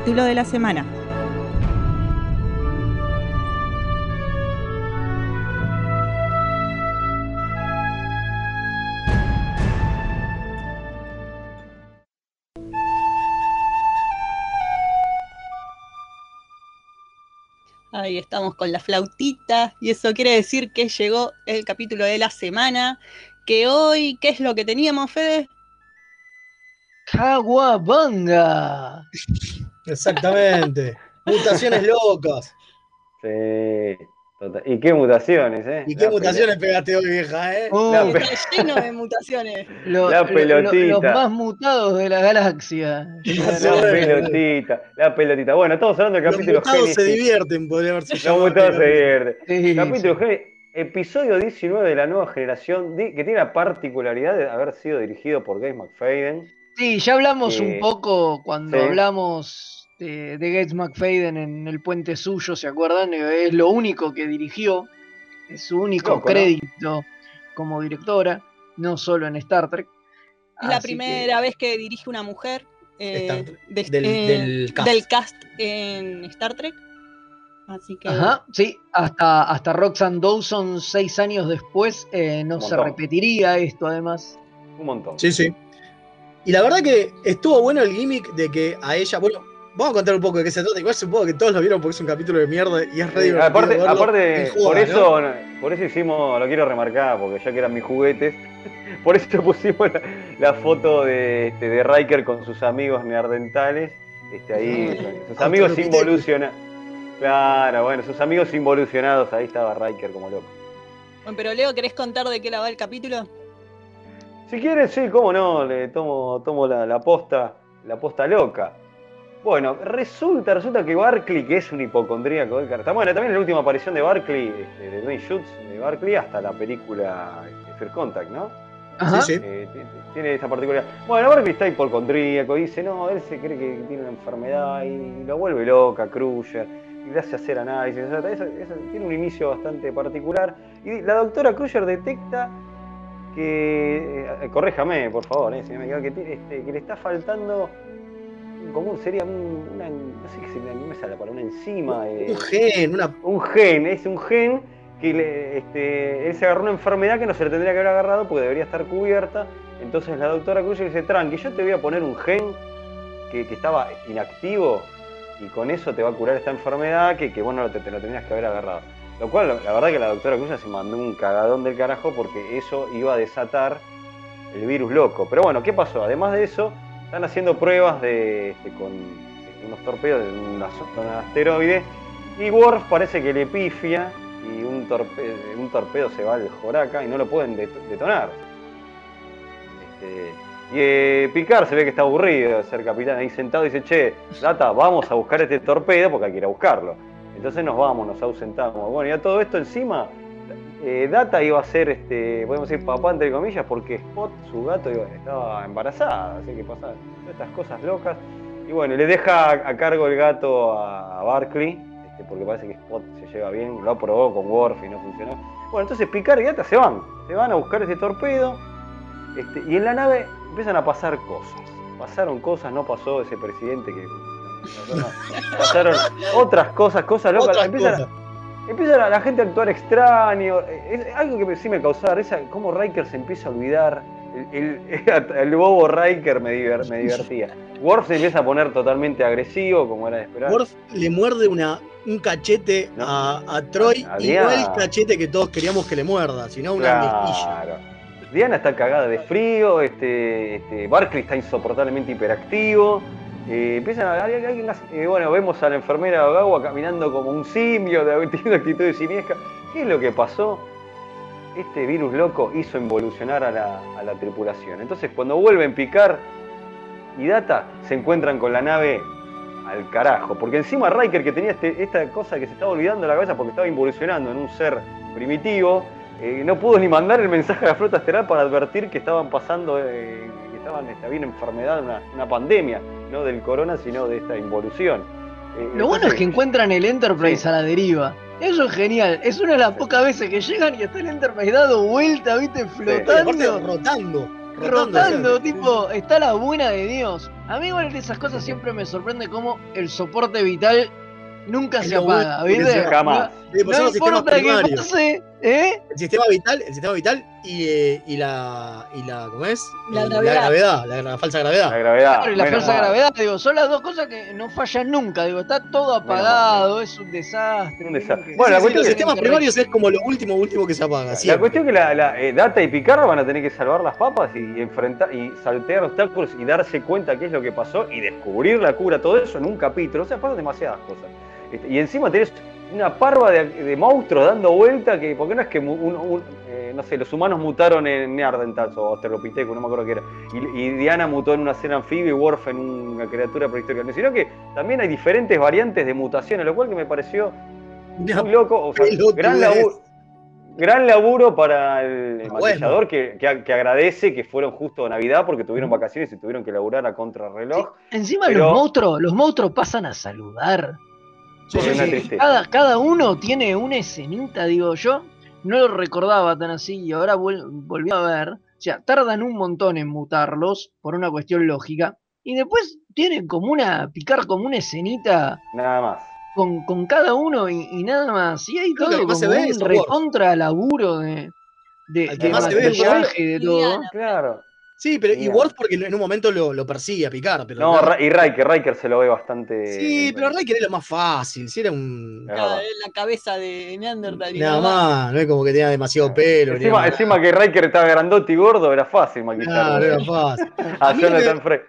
El capítulo de la semana. Ahí estamos con la flautita y eso quiere decir que llegó el capítulo de la semana que hoy, ¿qué es lo que teníamos, Fede? Caguabanga. Exactamente. Mutaciones locas. Sí, total. ¿Y qué mutaciones, eh? ¿Y qué La mutaciones pegaste hoy, vieja, eh? Oh, La Sí, pe- está lleno de mutaciones. lo- La lo- lo- pelotita. los más mutados de la galaxia. La pelotita, la pelotita. Bueno, estamos hablando del Los capítulo mutados se divierten, podría haberse Los llamado. mutados se divierten. Sí, Capítulo sí. Génesis, episodio 19 de la nueva generación, que tiene la particularidad de haber sido dirigido por Gabe McFadden. Sí, ya hablamos Eh, un poco cuando sí. hablamos de, de Gates McFadden en el puente suyo, ¿se acuerdan? Eh, Es lo único que dirigió, es su único Loco, ¿no? crédito como directora, no solo en Star Trek. Es la que- primera vez que dirige una mujer eh, del- eh, del cast. del cast en Star Trek. Así que Ajá, sí, hasta, hasta Roxanne Dawson seis años después eh, no se repetiría esto además. Un montón. Sí, sí. Y la verdad que estuvo bueno el gimmick de que a ella, bueno, vamos a contar un poco de qué se trata. Igual supongo que todos lo vieron porque es un capítulo de mierda y es re Sí, divertido aparte, verlo aparte por ¿no? eso, por eso hicimos, lo quiero remarcar, porque ya que eran mis juguetes, por eso pusimos la, la foto de, este, de Riker con sus amigos neardentales, este, ahí, sus amigos involucionados. Claro, bueno, sus amigos involucionados, ahí estaba Riker como loco. Bueno, pero Leo, ¿querés contar de qué la va el capítulo? Si quieres, sí, cómo no, le tomo, tomo la, la posta, la posta loca. Bueno, resulta, resulta que Barclay, que es un hipocondríaco del cartón. Bueno, también la última aparición de Barclay, este, de Dwayne Schutz, de Barclay, hasta la película este, Fair Contact, ¿no? Ajá. Sí, sí. Eh, tiene esa particularidad. Bueno, Barclay está hipocondríaco, dice, no, él se cree que tiene una enfermedad y lo vuelve loca, Crusher, y le hace hacer análisis. o sea, eso- eso tiene un inicio bastante particular. Y la doctora Crusher detecta que, eh, corréjame por favor, eh, si no me equivoco, que, este, que le está faltando como un- sería un, una, no sé no me sale una enzima. eh, Un gen, una. un gen, es un gen que le- este, él se agarró una enfermedad que no se le tendría que haber agarrado porque debería estar cubierta. Entonces la doctora Cruz dice, tranqui, yo te voy a poner un gen que, que estaba inactivo y con eso te va a curar esta enfermedad que, que bueno, te, te lo tenías que haber agarrado. Lo cual, la verdad que la doctora Cruz se mandó un cagadón del carajo porque eso iba a desatar el virus loco. Pero bueno, ¿qué pasó? Además de eso, están haciendo pruebas de, este, con unos torpedos de una zona de asteroide y Worf parece que le pifia y un, torpe- un torpedo se va al Joraca y no lo pueden det- detonar. Este, y eh, Picard se ve que está aburrido de ser capitán ahí sentado y dice, che, Data, vamos a buscar este torpedo porque hay que ir a buscarlo. Entonces nos vamos, nos ausentamos. Bueno, y a todo esto encima, eh, Data iba a ser, este, podemos decir, papá entre comillas, porque Spot, su gato, estaba embarazada, así que pasaban todas estas cosas locas. Y bueno, le deja a, cargo el gato a, Barkley, este, porque parece que Spot se lleva bien, lo probó con Worf y no funcionó. Bueno, entonces Picard y Data se van, se van a buscar ese torpedo, este, y en la nave empiezan a pasar cosas. Pasaron cosas, no pasó ese presidente que... Pasaron otras cosas, cosas locas. Otras Empiezan, cosas. empieza la, la gente a actuar extraño. Es algo que sí me causaba risa, cómo Riker se empieza a olvidar. El, el- el bobo Riker me, diver- me divertía. Worf se empieza a poner totalmente agresivo, como era de esperar. Worf le muerde una, un cachete No. a, a Troy A no el cachete que todos queríamos que le muerda, sino una mejilla. Claro. Diana está cagada de frío, este, este, Barkley está insoportablemente hiperactivo. Eh, empiezan a hay- hay unas- eh, bueno, vemos a la enfermera Ogawa caminando como un simio, de, teniendo actitudes simiescas. ¿Qué es lo que pasó? Este virus loco hizo involucionar a la, tripulación. Entonces, cuando vuelven Picar y Data, se encuentran con la nave al carajo. Porque encima Riker, que tenía este- esta cosa que se estaba olvidando de la cabeza porque estaba involucionando en un ser primitivo, eh, no pudo ni mandar el mensaje a la flota estelar para advertir que estaban pasando, que estaban, esta bien enfermedad, una, una pandemia, no del corona, sino de esta involución. Eh, Lo bueno es que encuentran el Enterprise a la deriva. Eso es genial. Es una de las pocas veces que llegan y está el Enterprise dado vuelta, viste, flotando. rotando. Rotando, o sea, tipo, está la buena de Dios. A mí igual de esas cosas siempre me sorprende cómo el soporte vital nunca Es se apaga, bueno que ¿viste? se- Jamás, Sí, pues No importa primarios. pase, ¿eh? El sistema vital, el sistema vital y, eh, y la. y la. ¿Cómo es? La gravedad. gravedad, la, la falsa gravedad. La gravedad. Claro, y la mal. gravedad, digo, son las dos cosas que no fallan nunca, digo, está todo apagado, es un desastre. Un desastre. Bueno, la Sí, sí, cuestión los que- sistemas primarios es como lo último, último que se apaga. La cuestión que la, la, eh, Data y Picard van a tener que salvar las papas y enfrentar y saltear obstáculos y darse cuenta qué es lo que pasó y descubrir la cura, todo eso en un capítulo. O sea, pasan demasiadas cosas. Este, y encima tenés una parva de, de monstruos dando vuelta que, porque no es que un- un- eh, no sé, los humanos mutaron en Neanderthals o Australopithecus, no me acuerdo qué era. Y, y Diana mutó en una cena anfibia y Worf en una criatura prehistórica. Sino que también hay diferentes variantes de mutaciones, lo cual que me pareció muy loco. O sea, pelotudez. gran laburo. Gran laburo para el Ah, maquillador que, que- que agradece que fueron justo a Navidad porque tuvieron vacaciones y tuvieron que laburar a contrarreloj. Encima Pero- los monstruos, los monstruos pasan a saludar. Sí, cada, cada uno tiene una escenita, digo yo. No lo recordaba tan así y ahora vuel- volví a ver. O sea, tardan un montón en mutarlos por una cuestión lógica. Y después tienen como una, picar como una escenita Nada más. con, con cada uno y, y nada más. Y hay todo como se ve un recontra laburo de, de, de maquillaje y de todo. Claro. Sí, pero y. Worf porque en un momento lo, lo persigue a picar. Pero No, Ra- y Riker, Riker se lo ve bastante. Sí, pero Riker es lo más fácil. Si era un. Claro, la cabeza de Neandertal. y Nada nada más. más, no es como que tenía demasiado pelo. Encima, que Riker estaba grandote y gordo, era fácil maquillarlo. Claro, era fácil. A Jonathan Frey.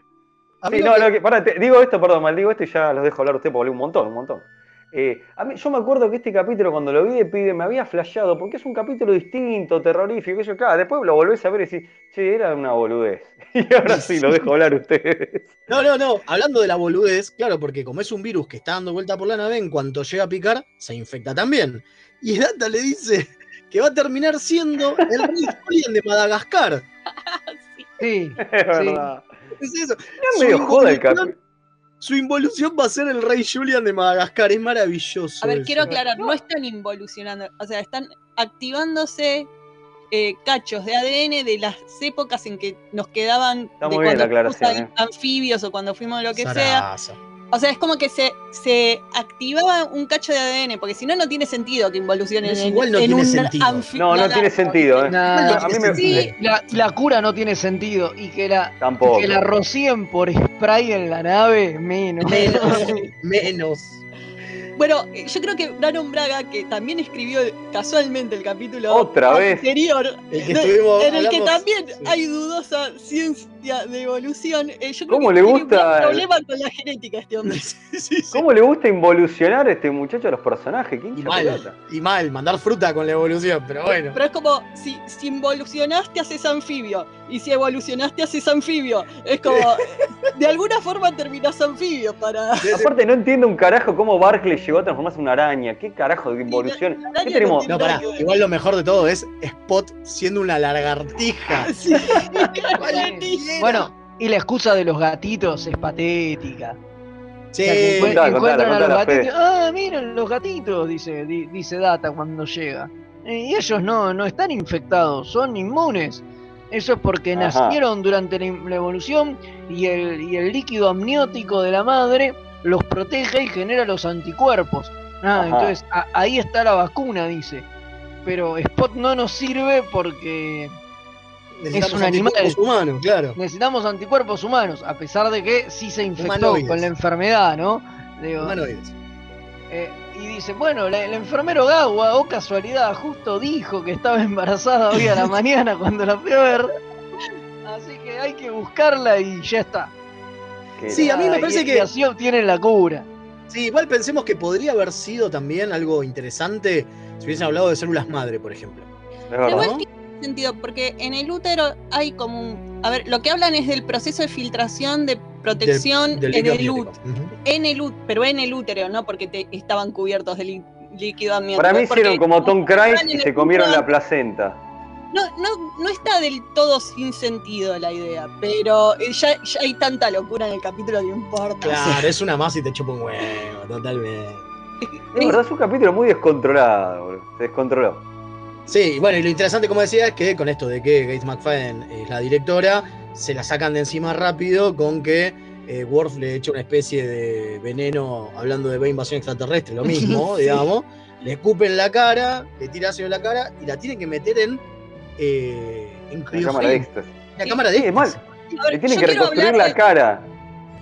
Sí, no, que- lo que- pará, te- digo esto, perdón, mal digo esto y ya los dejo hablar a usted porque hablé un montón, un montón. Eh, a mí, yo me acuerdo que este capítulo, cuando lo vi de pibe, me había flasheado porque es un capítulo distinto, terrorífico. que yo, claro, después lo volvés a ver y decís, che, era una boludez. Y ahora sí, lo dejo hablar a ustedes. No, no, no. Hablando de la boludez, claro, porque como es un virus que está dando vuelta por la nave, en cuanto llega a picar, se infecta también. Y Data le dice que va a terminar siendo el rey Julian de Madagascar. Sí, Es sí. verdad. Es eso. Era Su medio joda el capítulo. Su involución va a ser el rey Julian de Madagascar. Es maravilloso. A ver, eso. quiero aclarar, no están involucionando, o sea, están activándose eh, cachos de ADN de las épocas en que nos quedaban Está de bien la cuando fuimos aclaración, a- anfibios o cuando fuimos lo que sea. O sea, es como que se, se activaba un cacho de ADN, porque si no, no tiene sentido que involucionen en, igual no en tiene un sentido. No, no tiene sentido, ¿eh? Nah, a mí me. Sí. La, la cura no tiene sentido y que la, Tampoco. que la rocíen por spray en la nave, menos. Menos. Bueno, eh, yo creo que Brandon Braga, que también escribió casualmente el capítulo Otra vez. anterior, El que de- estuvimos- en el que también sí. hay dudosa ciencia de evolución, eh, yo creo ¿Cómo que le tiene un gusta gran el- problema con la genética a este hombre. Sí, sí. ¿Cómo le gusta involucionar a este muchacho a los personajes? ¿Qué Y mal, pelota? y mal, mandar fruta con la evolución, pero bueno. Pero es como, si, si involucionaste haces anfibio, y si evolucionaste haces anfibio, es como, de alguna forma terminás anfibio para... Aparte, no entiendo un carajo cómo Barclay llegó a transformarse en una araña. ¿Qué carajo de involución? la araña ¿Qué tenemos? No, pará, igual lo mejor de todo es Spot siendo una lagartija. Sí. Bueno, y la excusa de los gatitos es patética. Sí, O sea, que encue- contala, encuentran contala, a los gatitos. Ah, miren los gatitos, dice, di- dice Data cuando llega. Eh, Y ellos no, no están infectados, son inmunes. Eso es porque Ajá. nacieron durante la, la evolución y el, y el líquido amniótico de la madre los protege y genera los anticuerpos. Ah, entonces a- ahí está la vacuna, dice. Pero Spot no nos sirve porque Necesitamos un animal. anticuerpos humanos, claro. necesitamos anticuerpos humanos, a pesar de que sí se infectó Humanoides. con la enfermedad, ¿no? Digo, Humanoides. eh, y dice, bueno, la- el enfermero Gawa, o casualidad, justo dijo que estaba embarazada hoy a la mañana cuando la fui a ver. Así que hay que buscarla y ya está. Sí, a mí me parece y- que- y así obtienen la cura. Sí, igual pensemos que podría haber sido también algo interesante si hubiesen hablado de células madre, por ejemplo. Es Sentido, porque en el útero hay como un... A ver, lo que hablan es del proceso de filtración de protección en el útero. Ujú. En el út- pero en el útero, ¿no? Porque te- estaban cubiertos de lí- líquido amniótico. Para mí hicieron como Tom Cruise y se comieron útero, la placenta. No, no, no está del todo sin sentido la idea, pero eh, ya, ya hay tanta locura en el capítulo que importa. Claro, es una más y te chupa un huevo, totalmente. Es verdad, es un capítulo muy descontrolado, boludo. Se descontroló. Sí, bueno, y lo interesante, como decía, es que con esto de que Gates McFadden es la directora, se la sacan de encima rápido con que eh, Worf le echa una especie de veneno, hablando de invasión extraterrestre, lo mismo, digamos, le escupen la cara, le tira ácido en la cara y la tienen que meter en. Eh, en La cámara de éxtasis. La cámara de Sí, es mal. ver, Le tienen que reconstruir la de- cara.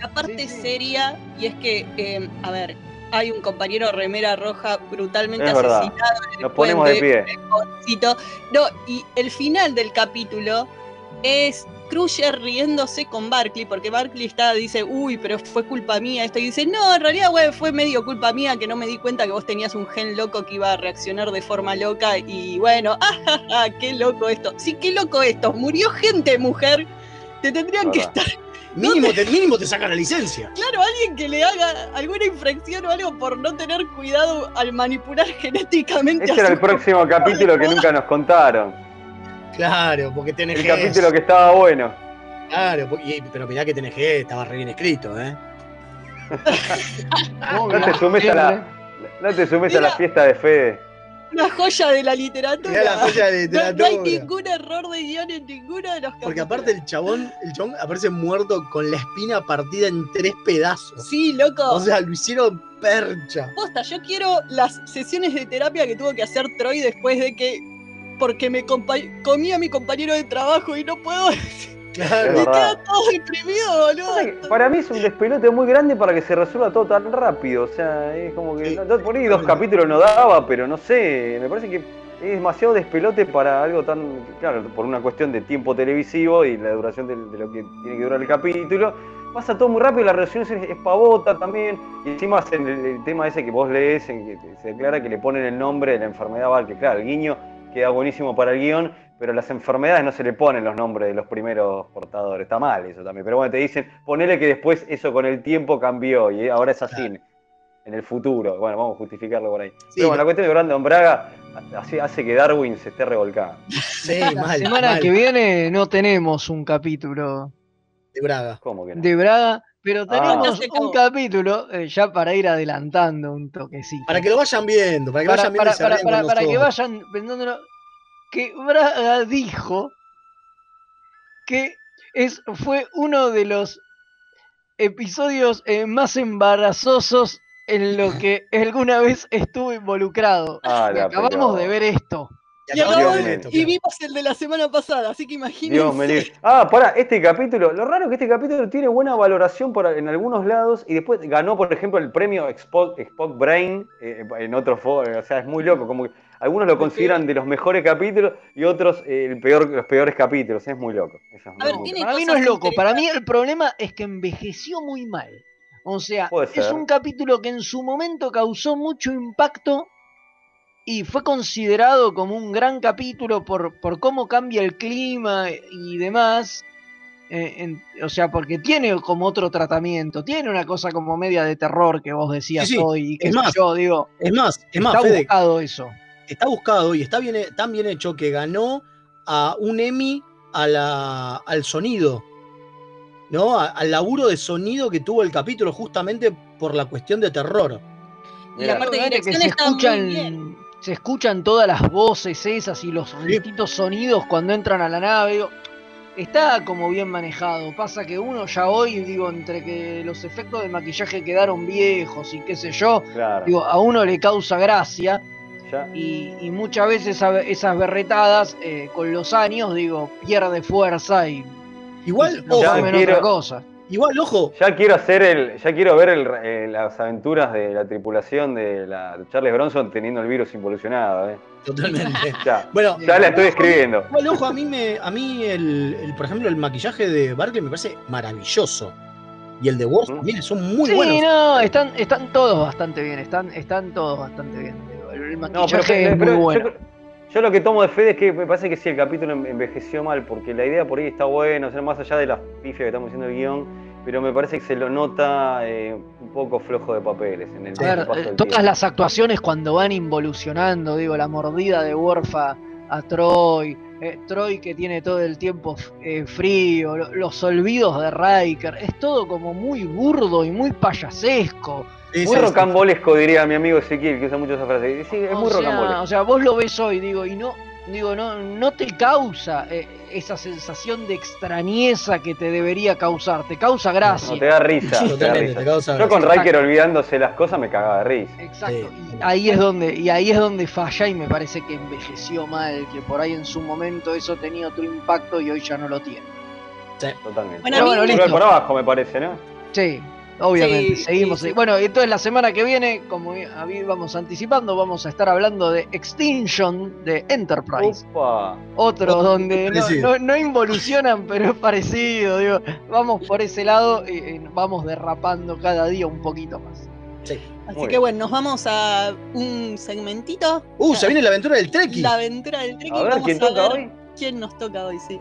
La parte seria, y es que, eh, a ver, hay un compañero remera roja brutalmente Es verdad. asesinado en el Nos ponemos de puente, pie. el pobrecito. No, y el final del capítulo es Crusher riéndose con Barkley, porque Barkley está, dice, uy, pero fue culpa mía esto, y dice, no, en realidad, güey, fue medio culpa mía que no me di cuenta que vos tenías un gen loco que iba a reaccionar de forma loca, y bueno, ah, qué loco esto. Sí, qué loco esto, murió gente, mujer, te tendrían que estar Mínimo te, mínimo te saca la licencia. Claro, alguien que le haga alguna infracción o algo por no tener cuidado al manipular genéticamente Ese a era el próximo capítulo que nunca nos contaron. Claro, porque TNG. El capítulo que estaba bueno. Claro, y- pero mirá que TNG estaba re bien escrito, ¿eh? No te sumes a la, no te sumes a la fiesta de Fede. Una joya de la literatura. Mirá la joya de No- No, hay literatura. ningún error de guion en ninguno de los capítulos. Porque aparte el chabón, el chabón aparece muerto con la espina partida en tres pedazos. Sí, loco. O sea, lo hicieron percha. Posta, yo quiero las sesiones de terapia que tuvo que hacer Troy después de que. Porque me compa- comí a mi compañero de trabajo y no puedo. Claro. Me verdad. queda todo deprimido, boludo. Para mí es un despelote muy grande para que se resuelva todo tan rápido. O sea, es como que. no- no- por ahí dos capítulos no daba, pero no sé. Me parece que es demasiado despelote para algo tan. Claro, por una cuestión de tiempo televisivo y la duración de, de lo que tiene que durar el capítulo. Pasa todo muy rápido, la relación es, es pavota también. Y encima en el, el tema ese que vos lees, en que se declara que le ponen el nombre de la enfermedad, Val, que claro, el guiño queda buenísimo para el guion, pero las enfermedades no se le ponen los nombres de los primeros portadores. Está mal eso también. Pero bueno, te dicen, ponele que después eso con el tiempo cambió y ahora es así en- en el futuro. Bueno, vamos a justificarlo por ahí. pero bueno, la cuestión de Brandon Braga hace, hace que Darwin se esté revolcando. Sí, La mal. semana mal. que viene no tenemos un capítulo De Braga. ¿Cómo que no? de Braga, pero Ah. tenemos un capítulo eh, ya para ir adelantando un toquecito. Para que lo vayan viendo, para que para, vayan viendo para- para- que vayan pensándolo, que Braga dijo que es, fue uno de los episodios eh, más embarazosos en lo que alguna vez estuvo involucrado. Ah, la acabamos de ver esto. Y, acabamos- Dios mío. y vimos el de la semana pasada, así que imagínense. Dios me libre. Ah, pará, este capítulo, lo raro es que este capítulo tiene buena valoración por, en algunos lados y después ganó, por ejemplo, el premio Spock, Spock Brain eh, en otros foros. O sea, es muy loco. Como que algunos lo consideran de los mejores capítulos y otros eh, el peor, los peores capítulos. Es muy loco. Eso es A ver, muy tiene loco. Para mí no es loco, para mí el problema es que envejeció muy mal. O sea, es un capítulo que en su momento causó mucho impacto y fue considerado como un gran capítulo por, por cómo cambia el clima y demás. Eh, en- o sea, porque tiene como otro tratamiento, tiene una cosa como media de terror que vos decías Sí, sí, hoy, y qué es sé más, yo, digo, Es más, es más, está Fede, buscado eso. Está buscado y está bien, tan bien hecho que ganó a un Emmy a la, al sonido, ¿no? A- al laburo de sonido que tuvo el capítulo justamente por la cuestión de terror. Y la parte de Fíjate que dirección se está muy bien. escuchan, se escuchan todas las voces esas y los distintos sonidos cuando entran a la nave. digo, está como bien manejado. Pasa que uno ya hoy, digo, entre que los efectos de maquillaje quedaron viejos y qué sé yo, Claro. digo, a uno le causa gracia. Ya. Y, y muchas veces esa- esas berretadas, eh, con los años, digo, pierde fuerza y Igual, Ya ojo, quiero- otra cosa. igual, ojo, Ya quiero hacer el, ya quiero ver el- eh, las aventuras de la tripulación de, la, de Charles Bronson teniendo el virus involucionado, eh. totalmente. Ya, Bueno, ya la estoy escribiendo. Igual, ojo, a mí, me, a mí el, el, por ejemplo, el maquillaje de Barkley me parece maravilloso. Y el de Worf también son muy sí, buenos. no, están, están todos bastante bien, están, están todos bastante bien. El No, pero, es pero muy bueno. yo, yo lo que tomo de Fede es que me parece que sí, el capítulo en- envejeció mal, porque la idea por ahí está buena, o sea, más allá de las pifias que estamos haciendo el guion, pero me parece que se lo nota eh, un poco flojo de papeles en el A ver, el paso eh, del todas tiempo. las actuaciones cuando van involucionando, digo, la mordida de Worf a, Troy, eh, Troy que tiene todo el tiempo eh, frío, lo- los olvidos de Riker, es todo como muy burdo y muy payasesco. Sí, Muy sí, rocambolesco, diría mi amigo Ezequiel, que usa mucho esa frase. Sí, es o muy sea, rocambolesco. o sea, vos lo ves hoy, digo, y no, Digo, no, no te causa eh, esa sensación de extrañeza que te debería causar, te causa gracia. No, te da risa. te da Totalmente, risa. te causa Yo con. Riker olvidándose las cosas me cagaba de risa. Exacto. Y ahí es donde, y ahí es donde falla y me parece que envejeció mal, que por ahí en su momento eso tenía otro impacto y hoy ya no lo tiene. Totalmente. Bueno, a mí me- Volver por abajo me parece, ¿no? Sí, obviamente, Sí, seguimos. sí, sí. Bueno, entonces la semana que viene, como vamos anticipando, vamos a estar hablando de Extinction de Enterprise. Opa. Otro donde no, parecido. no- no involucionan, pero es parecido. Digo, vamos por ese lado y vamos derrapando cada día un poquito más. Así Muy que bien. bueno, nos vamos a un segmentito. Uh, se viene la aventura del Treki. La aventura del Treki. A ver, Vamos ¿quién a toca ver hoy? quién nos toca hoy, sí.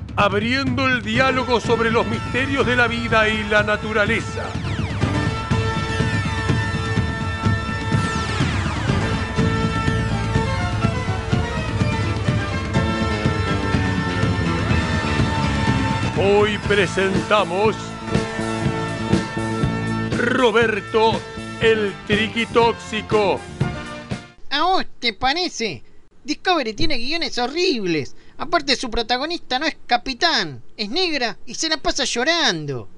abriendo el diálogo sobre los misterios de la vida y la naturaleza. Hoy presentamos Roberto el Triqui Tóxico. ¿A vos te parece? Discovery tiene guiones horribles. Aparte su protagonista no es capitán, es negra y se la pasa llorando.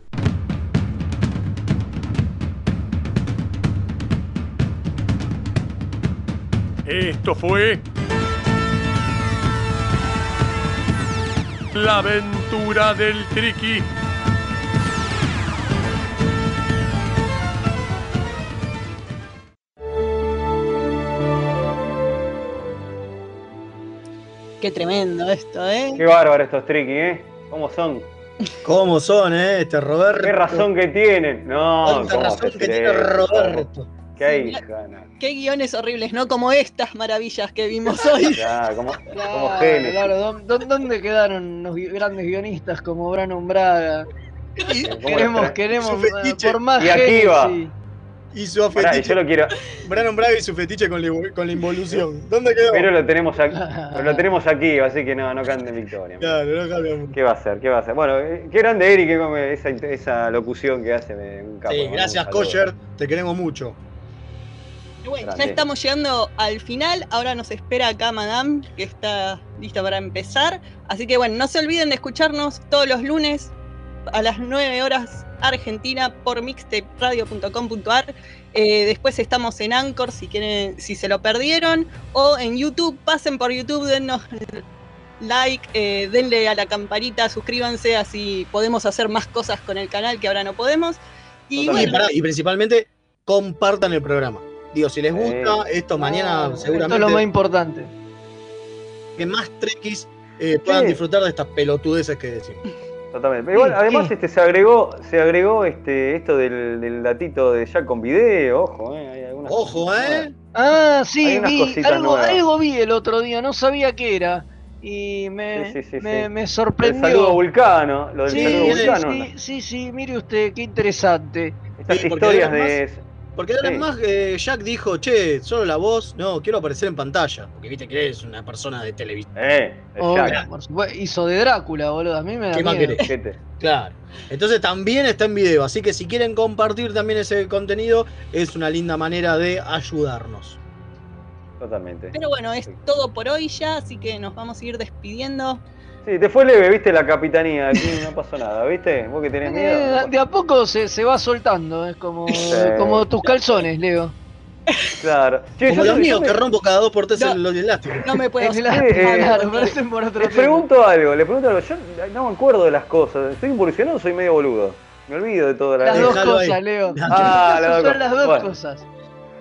Esto fue La aventura del Triqui. Qué tremendo esto, ¿eh? Qué bárbaro estos Triki, ¿eh? ¿Cómo son? ¿Cómo son, eh? Este Roberto. ¿Qué razón que tienen? No, ¿cómo razón que tiene? Roberto. Qué hija, no. Qué guiones horribles, ¿no? Como estas maravillas que vimos hoy. Claro, como, como Claro, Génesis. claro, ¿dó- dó- ¿dónde quedaron los grandes guionistas como Brandon Braga? Queremos, está? queremos Su eh, por más Y Akiva. Génesis. Y su Pará, fetiche. yo lo quiero. Brandon Braga y su fetiche con la, con la involución. ¿Dónde quedó? Pero lo tenemos aquí, pero lo tenemos aquí, así que no, no canten victoria. Claro, no cambia mucho. ¿Qué va a hacer? ¿Qué va a hacer? Bueno, eh, qué grande Eric, que esa, esa locución que hace, me, un capo. Sí, gracias. Kosher. Te queremos mucho. Y bueno, ya estamos llegando al final. Ahora nos espera acá Madame, que está lista para empezar. Así que bueno, no se olviden de escucharnos todos los lunes a las 9 horas Argentina por mixtaperadio.com.ar. Eh, después estamos en Anchor si quieren, si se lo perdieron, o en YouTube, pasen por YouTube, dennos like, eh, denle a la campanita, suscríbanse, así podemos hacer más cosas con el canal que ahora no podemos. Y Y, principalmente, compartan el programa. Digo, si les gusta, esto mañana Esto es seguramente lo más importante. que más trekkies eh, puedan disfrutar de estas pelotudeces que decimos. Totalmente. Pero igual, además, este, se agregó, se agregó este, esto del, del datito de ya con video, ojo, eh, hay algunas Ojo, ¿eh? Ah, sí, vi, algo, algo vi el otro día, no sabía qué era. Y me, Sí, sí, sí, me, sí. me El sorprendió. saludo vulcano, lo del Sí, saludo sí, vulcano. sí, sí, sí, mire usted, qué interesante. Estas historias además- de. Porque Sí. además eh, Jack dijo, che, solo la voz, no, quiero aparecer en pantalla. Porque viste que eres una persona de televisión. Eh, Oh, supuesto, hizo de Drácula, boludo. A mí me da ¿Qué más miedo. querés? Gente. Claro. Entonces también está en video. Así que si quieren compartir también ese contenido, es una linda manera de ayudarnos. Totalmente. pero bueno, es todo por hoy ya, así que nos vamos a ir despidiendo. Sí, te fue leve, viste, la capitanía. Aquí no pasó nada, ¿viste? Vos que tenés miedo. Eh, de a poco se, se va soltando, es como, como tus calzones, Leo. Claro. Che, Como yo- los yo míos me- que rompo cada dos por tres No. el, el elástico. No me puedo hacer. la- Eh, claro, parecen por otro Les tema. pregunto algo, les pregunto algo. Yo no me acuerdo de las cosas. ¿Estoy involucionado o soy medio boludo? Me olvido de todo la Las dos Déjalo ahí. cosas, Leo. Ah, las dos Son cosas. las dos Bueno. cosas.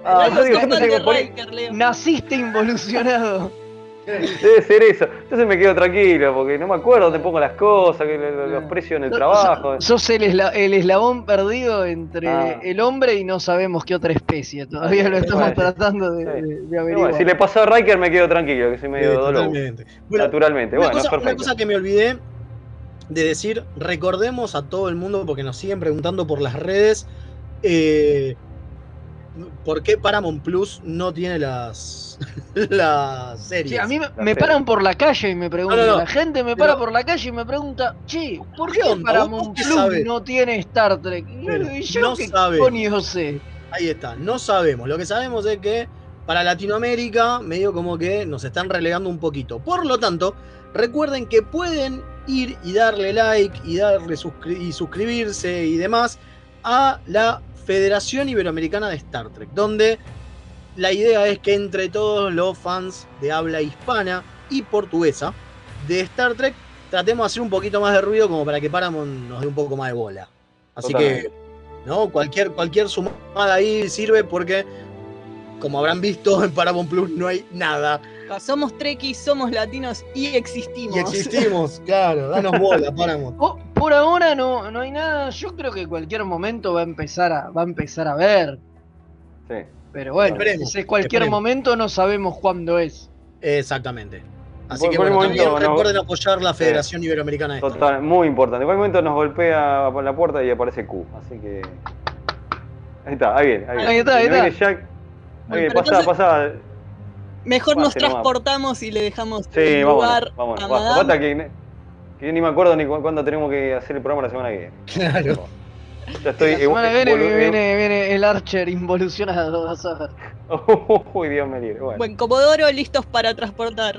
Ah, Los yo digo, yo Riker, Leo. Naciste involucionado. Debe ser eso. Entonces me quedo tranquilo, porque no me acuerdo dónde pongo las cosas, que los precios en el trabajo. Sos el, esla- el eslabón perdido entre Ah. el hombre y no sabemos qué otra especie. Todavía lo estamos Bueno. tratando de, bueno, averiguar. si le pasó a Riker me quedo tranquilo, que soy medio Sí, dolor. totalmente. Bueno, Naturalmente. Una, Bueno, cosa, una perfecto. cosa que me olvidé de decir, recordemos a todo el mundo, porque nos siguen preguntando por las redes, eh, ¿por qué Paramount Plus no tiene las, las series? Sí, a mí me, me paran por la calle y me preguntan. No, no, no. La gente me Pero- para por la calle y me pregunta, che, ¿por ¿Qué onda? Paramount ¿Vos qué Plus sabés? no tiene Star Trek? Pero ¿y yo no coño sé? Ahí está, no sabemos. Lo que sabemos es que para Latinoamérica, medio como que nos están relegando un poquito. Por lo tanto, recuerden que pueden ir y darle like y darle suscri- y suscribirse y demás a la Federación Iberoamericana de Star Trek, donde la idea es que entre todos los fans de habla hispana y portuguesa de Star Trek tratemos de hacer un poquito más de ruido como para que Paramount nos dé un poco más de bola. Así Totalmente. que ¿no? Cualquier, cualquier sumada ahí sirve porque, como habrán visto, en Paramount Plus no hay nada. Somos trekkies, somos latinos y existimos. Y existimos, claro, danos bola, Paramount. Po- Por ahora no, no hay nada. Yo creo que en cualquier momento va a empezar a, va a empezar a ver. Sí. Pero bueno, Esperemos, ese cualquier esperemos. momento no sabemos cuándo es. Exactamente. Así Por- que por el bueno, momento también no- recuerden apoyar la Federación Iberoamericana de. Total, muy importante. En cualquier momento nos golpea por la puerta y aparece Q. Así que. Ahí está, ahí viene. Ahí, viene. Ahí está, ahí viene está. Jack. Ahí viene, pasá, pasá. Mejor nos transportamos y le dejamos Sí, el vámonos, lugar vámonos. a Madame. que, que yo ni me acuerdo ni cu- cuándo tenemos que hacer el programa la semana que viene. Claro. Ya estoy. La semana que viene, viene, viene el Archer involucionado, vas a ver. Uy, Dios me libre. Bueno. Buen Comodoro, listos para transportar.